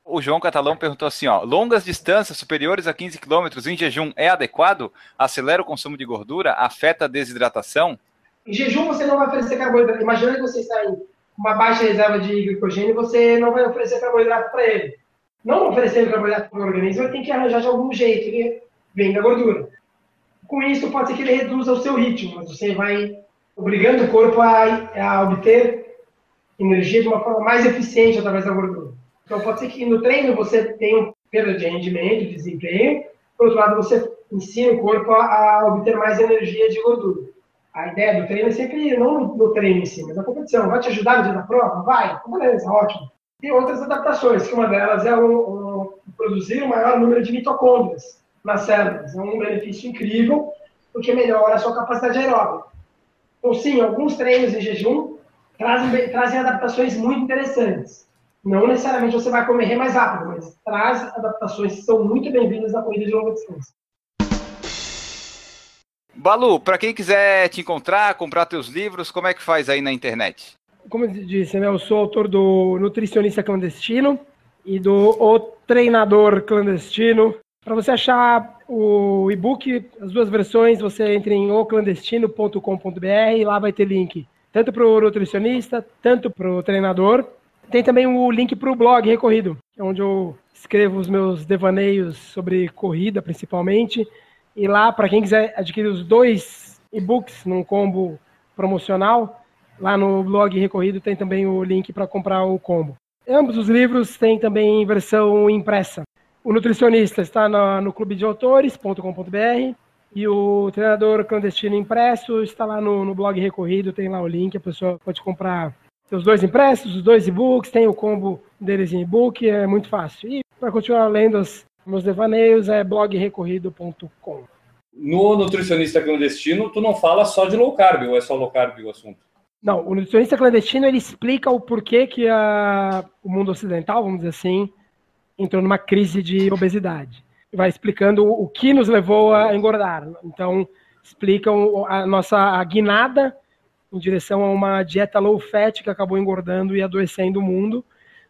O João Catalão perguntou assim, ó, longas distâncias superiores a 15 km em jejum é adequado? Acelera o consumo de gordura? Afeta a desidratação? Em jejum você não vai oferecer carboidrato. Imagina que você está em uma baixa reserva de glicogênio você não vai oferecer carboidrato para ele. Não oferecendo carboidrato para o organismo, ele tem que arranjar de algum jeito, ele vem da gordura. Com isso, pode ser que ele reduza o seu ritmo, mas você vai obrigando o corpo a, a obter energia de uma forma mais eficiente através da gordura. Então, pode ser que no treino você tenha perda de rendimento, de desempenho, por outro lado, você ensina o corpo a, a obter mais energia de gordura a ideia do treino é sempre, não no treino em si, mas na competição. Vai te ajudar no dia da prova? Vai? Beleza, ótimo. Tem outras adaptações, que uma delas é o, o, produzir um maior número de mitocôndrias nas células. É um benefício incrível, porque melhora a sua capacidade aeróbica. Então, sim, alguns treinos em jejum trazem, trazem adaptações muito interessantes. Não necessariamente você vai correr mais rápido, mas traz adaptações que são muito bem-vindas na corrida de longa distância. Balu, para quem quiser te encontrar, comprar teus livros, como é que faz aí na internet? Como eu disse, né, eu sou autor do Nutricionista Clandestino e do O Treinador Clandestino. Para você achar o e-book, as duas versões, você entra em oclandestino.com.br e lá vai ter link tanto para o nutricionista, tanto para o treinador. Tem também o link para o blog Recorrido, onde eu escrevo os meus devaneios sobre corrida, principalmente, e lá, para quem quiser adquirir os dois e-books num combo promocional, lá no blog Recorrido tem também o link para comprar o combo. Ambos os livros têm também versão impressa. O nutricionista está no, no clubedeautores.com.br e o treinador clandestino impresso está lá no, no blog Recorrido, tem lá o link, a pessoa pode comprar os dois impressos, os dois e-books, tem o combo deles em e-book, é muito fácil. E para continuar lendo as meus devaneios é blogrecorrido.com. No nutricionista clandestino, tu não fala só de low carb, ou é só low carb o assunto? Não, o nutricionista clandestino ele explica o porquê que a, o mundo ocidental, vamos dizer assim, entrou numa crise de obesidade. Vai explicando o, o que nos levou a engordar. Então, explicam a nossa a guinada em direção a uma dieta low fat que acabou engordando e adoecendo o mundo,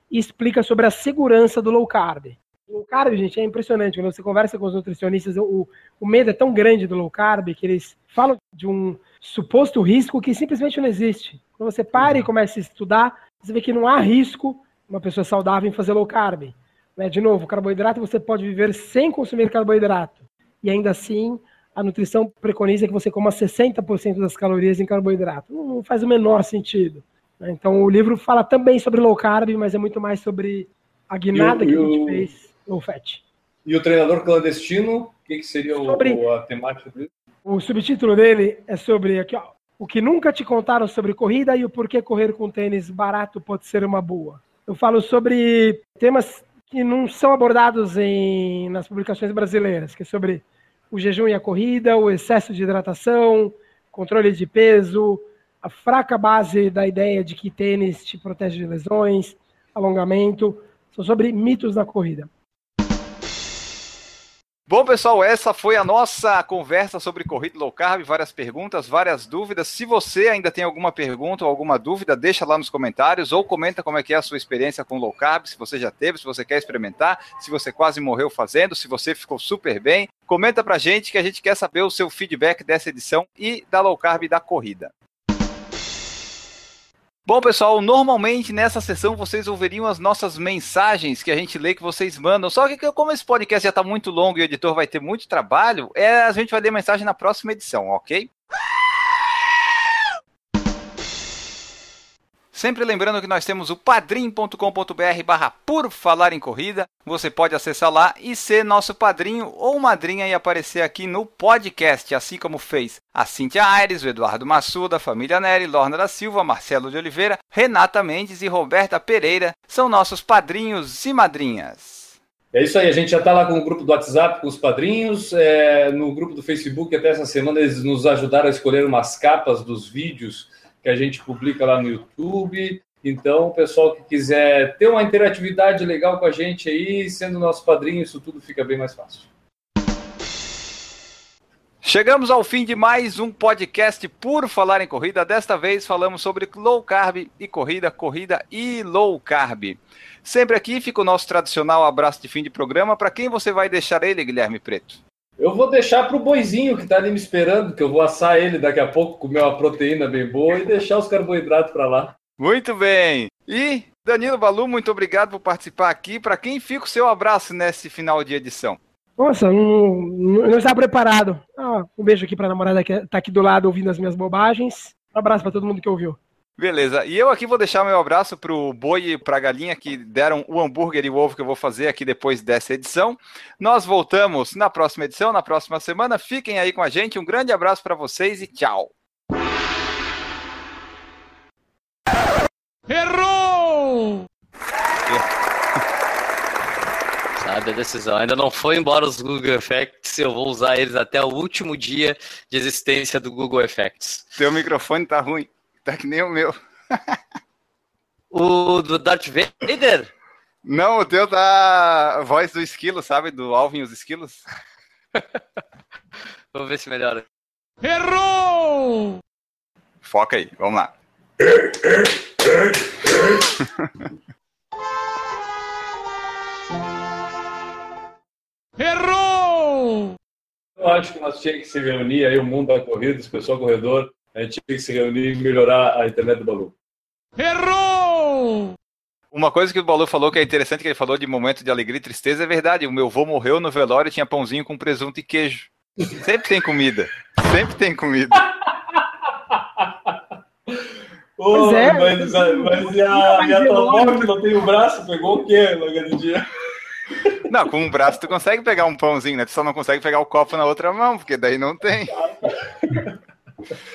e explica sobre a segurança do low carb. O carb, gente, é impressionante. Quando você conversa com os nutricionistas, o, o medo é tão grande do low carb que eles falam de um suposto risco que simplesmente não existe. Quando você para e uhum. começa a estudar, você vê que não há risco uma pessoa saudável em fazer low carb. Né? De novo, carboidrato você pode viver sem consumir carboidrato. E ainda assim, a nutrição preconiza que você coma 60% das calorias em carboidrato. Não faz o menor sentido. Né? Então, o livro fala também sobre low carb, mas é muito mais sobre a guinada que a gente fez low fat. E o treinador clandestino, o que, que seria sobre, o, a temática dele? O subtítulo dele é sobre aqui, ó, o que nunca te contaram sobre corrida e o porquê correr com tênis barato pode ser uma boa. Eu falo sobre temas que não são abordados em, nas publicações brasileiras, que é sobre o jejum e a corrida, o excesso de hidratação, controle de peso, a fraca base da ideia de que tênis te protege de lesões, alongamento, são sobre mitos da corrida. Bom, pessoal, essa foi a nossa conversa sobre corrida low carb, várias perguntas, várias dúvidas. Se você ainda tem alguma pergunta ou alguma dúvida, deixa lá nos comentários ou comenta como é que é a sua experiência com low carb, se você já teve, se você quer experimentar, se você quase morreu fazendo, se você ficou super bem. Comenta pra gente que a gente quer saber o seu feedback dessa edição e da low carb e da corrida. Bom, pessoal, normalmente nessa sessão vocês ouviriam as nossas mensagens que a gente lê que vocês mandam. Só que como esse podcast já está muito longo e o editor vai ter muito trabalho, é, a gente vai ler mensagem na próxima edição, ok? Sempre lembrando que nós temos o padrim.com.br barra por falar em corrida. Você pode acessar lá e ser nosso padrinho ou madrinha e aparecer aqui no podcast, assim como fez a Cintia Aires, o Eduardo Massuda, a família Neri, Lorna da Silva, Marcelo de Oliveira, Renata Mendes e Roberta Pereira. São nossos padrinhos e madrinhas. É isso aí, a gente já está lá com o grupo do WhatsApp, com os padrinhos. É, no grupo do Facebook, até essa semana, eles nos ajudaram a escolher umas capas dos vídeos que a gente publica lá no YouTube. Então, o pessoal que quiser ter uma interatividade legal com a gente aí, sendo nosso padrinho, isso tudo fica bem mais fácil. Chegamos ao fim de mais um podcast por falar em corrida. Desta vez falamos sobre low carb e corrida, corrida e low carb. Sempre aqui fica o nosso tradicional abraço de fim de programa. Para quem você vai deixar ele, Guilherme Preto? Eu vou deixar para o boizinho que está ali me esperando, que eu vou assar ele daqui a pouco, comer uma proteína bem boa e deixar os carboidratos para lá. Muito bem. E Danilo Balu, muito obrigado por participar aqui. Para quem fica o seu abraço nesse final de edição? Nossa, não, não estava preparado. Ah, um beijo aqui para a namorada que está aqui do lado ouvindo as minhas bobagens. Um abraço para todo mundo que ouviu. Beleza. E eu aqui vou deixar meu abraço pro boi e pra galinha que deram o hambúrguer e o ovo que eu vou fazer aqui depois dessa edição. Nós voltamos na próxima edição, na próxima semana. Fiquem aí com a gente. Um grande abraço para vocês e tchau. Errou! Sabe a decisão. Ainda não foi embora os Google Effects. Eu vou usar eles até o último dia de existência do Google Effects. Seu microfone tá ruim. Tá que nem o meu. o do Darth Vader? Não, o teu tá a voz do esquilo, sabe? Do Alvin e os esquilos. (laughs) Vamos ver se melhora. Errou! Foca aí, vamos lá. Errou! Eu acho que nós tínhamos que se reunir aí, o mundo da corrida, os pessoal corredor, a gente tinha que se reunir e melhorar a internet do Balu. Errou! Uma coisa que o Balu falou que é interessante, que ele falou de momento de alegria e tristeza, é verdade. O meu avô morreu no velório e tinha pãozinho com presunto e queijo. Sempre tem comida. Sempre tem comida. (laughs) Pois é. Mas, mas e a, e a tua avó que não tem o braço, pegou o quê naquele dia? Não, com um braço tu consegue pegar um pãozinho, né? Tu só não consegue pegar o copo na outra mão, porque daí não tem. (laughs)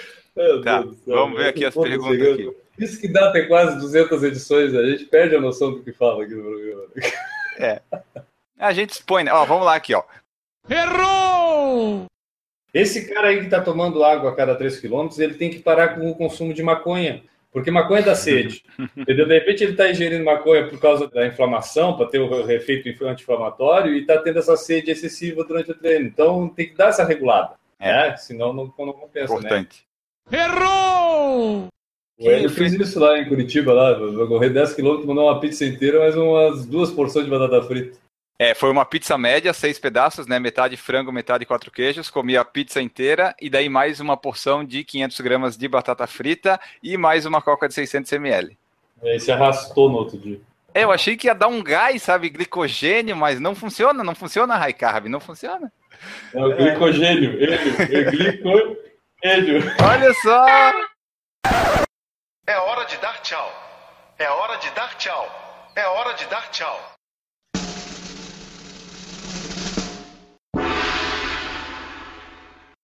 Tá, vamos ver aqui as perguntas aqui. Isso que dá ter quase 200 edições, a gente perde a noção do que fala aqui no programa. É. A gente expõe, né? Ó, vamos lá aqui, ó. Errou! Esse cara aí que tá tomando água a cada 3 km, ele tem que parar com o consumo de maconha. Porque maconha dá sede. (laughs) Entendeu? De repente ele está ingerindo maconha por causa da inflamação, para ter o efeito anti-inflamatório, e está tendo essa sede excessiva durante o treino. Então tem que dar essa regulada. É. Né? Senão não, não compensa. Importante. Errou! O Hélio fez isso lá em Curitiba, lá, vai correr 10 km, mandou uma pizza inteira, mais umas duas porções de batata frita. É, foi uma pizza média, seis pedaços, né? Metade frango, metade quatro queijos. Comi a pizza inteira e daí mais uma porção de 500 gramas de batata frita e mais uma coca de 600 ml. E aí se arrastou no outro dia. É, eu achei que ia dar um gás, sabe? Glicogênio, mas não funciona, não funciona high carb, não funciona. É o glicogênio, ele, é glicogênio. Olha só! É hora de dar tchau. É hora de dar tchau. É hora de dar tchau.